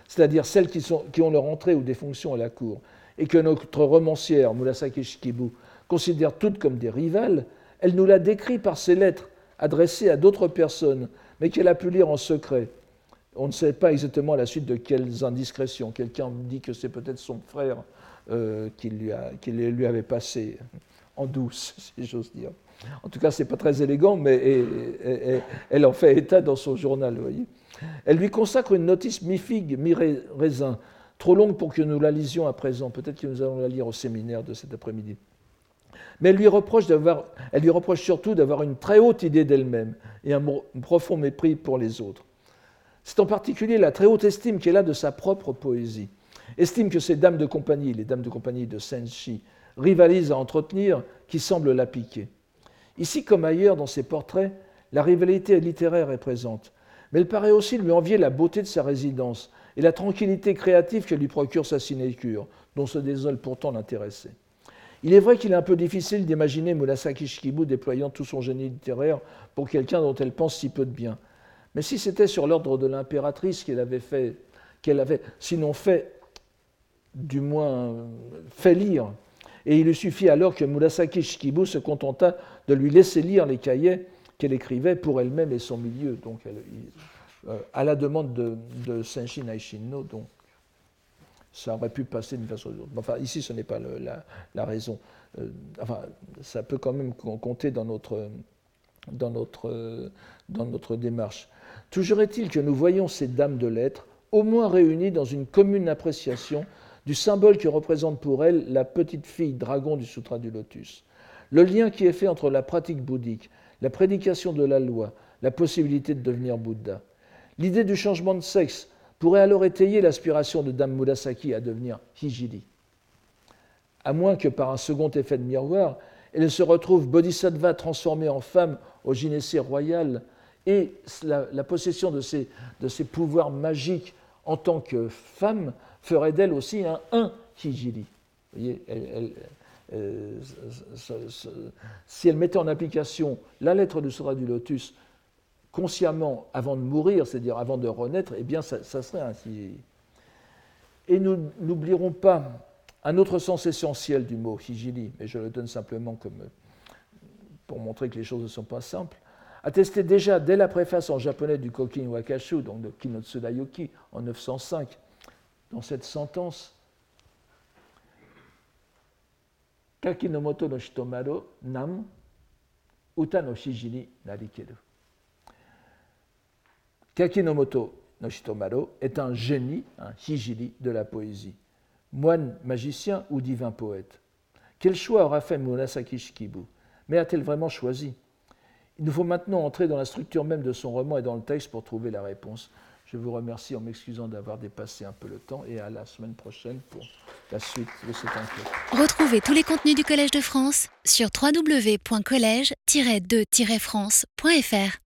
c'est-à-dire celles qui, ont leur entrée ou des fonctions à la cour, et que notre romancière, Murasaki Shikibu, considère toutes comme des rivales, elle nous l'a décrit par ses lettres adressées à d'autres personnes, mais qu'elle a pu lire en secret. On ne sait pas exactement à la suite de quelles indiscrétions. Quelqu'un dit que c'est peut-être son frère euh, qui, lui avait passé en douce, si j'ose dire. En tout cas, ce n'est pas très élégant, mais elle en fait état dans son journal. Elle lui consacre une notice mi-figue, mi-raisin, trop longue pour que nous la lisions à présent. Peut-être que nous allons la lire au séminaire de cet après-midi. Mais elle lui reproche, surtout d'avoir une très haute idée d'elle-même et un profond mépris pour les autres. C'est en particulier la très haute estime qu'elle a de sa propre poésie. Estime que ces dames de compagnie, les dames de compagnie de Senshi, rivalisent à entretenir, qui semble la piquer. Ici comme ailleurs dans ses portraits, la rivalité littéraire est présente mais elle paraît aussi lui envier la beauté de sa résidence et la tranquillité créative que lui procure sa sinécure, dont se désole pourtant l'intéressé. Il est vrai qu'il est un peu difficile d'imaginer Murasaki Shikibu déployant tout son génie littéraire pour quelqu'un dont elle pense si peu de bien. Mais si c'était sur l'ordre de l'impératrice qu'elle avait fait, qu'elle avait sinon fait, du moins fait lire, et il suffit alors que Murasaki Shikibu se contenta de lui laisser lire les cahiers qu'elle écrivait pour elle-même et son milieu, donc euh, à la demande de, de Senshin Aishino, donc ça aurait pu passer d'une façon ou d'une autre. Enfin, ici, ce n'est pas la, raison. Euh, enfin, ça peut quand même compter dans notre, dans notre, dans notre démarche. Toujours est-il que nous voyons ces dames de lettres au moins réunies dans une commune appréciation du symbole que représente pour elles la petite fille dragon du Sutra du Lotus. Le lien qui est fait entre la pratique bouddhique, la prédication de la loi, la possibilité de devenir Bouddha. L'idée du changement de sexe pourrait alors étayer l'aspiration de Dame Murasaki à devenir Hijiri. À moins que par un second effet de miroir, elle se retrouve bodhisattva transformée en femme au gynécée royal et la, possession de ses, de ses, pouvoirs magiques en tant que femme ferait d'elle aussi un un Hijiri. Vous voyez, euh, si elle mettait en application la lettre du Sura du Lotus consciemment avant de mourir, c'est-à-dire avant de renaître, eh bien, ça, serait hijili. Et nous n'oublierons pas un autre sens essentiel du mot hijili, mais je le donne simplement pour montrer que les choses ne sont pas simples, attesté déjà dès la préface en japonais du Kokin Wakashu, donc de Kinotsu Dayoki, en 905, dans cette sentence Kaki no moto no shitomaro nam uta no shijiri narikeru. Kaki no moto no shitomaro est un génie, un hijiri de la poésie, moine magicien ou divin poète. Quel choix aura fait Murasaki Shikibu? Mais a-t-elle vraiment choisi? Il nous faut maintenant entrer dans la structure même de son roman et dans le texte pour trouver la réponse. Je vous remercie en m'excusant d'avoir dépassé un peu le temps et à la semaine prochaine pour la suite de cette enquête. Retrouvez tous les contenus du Collège de France sur www.colège-2-france.fr.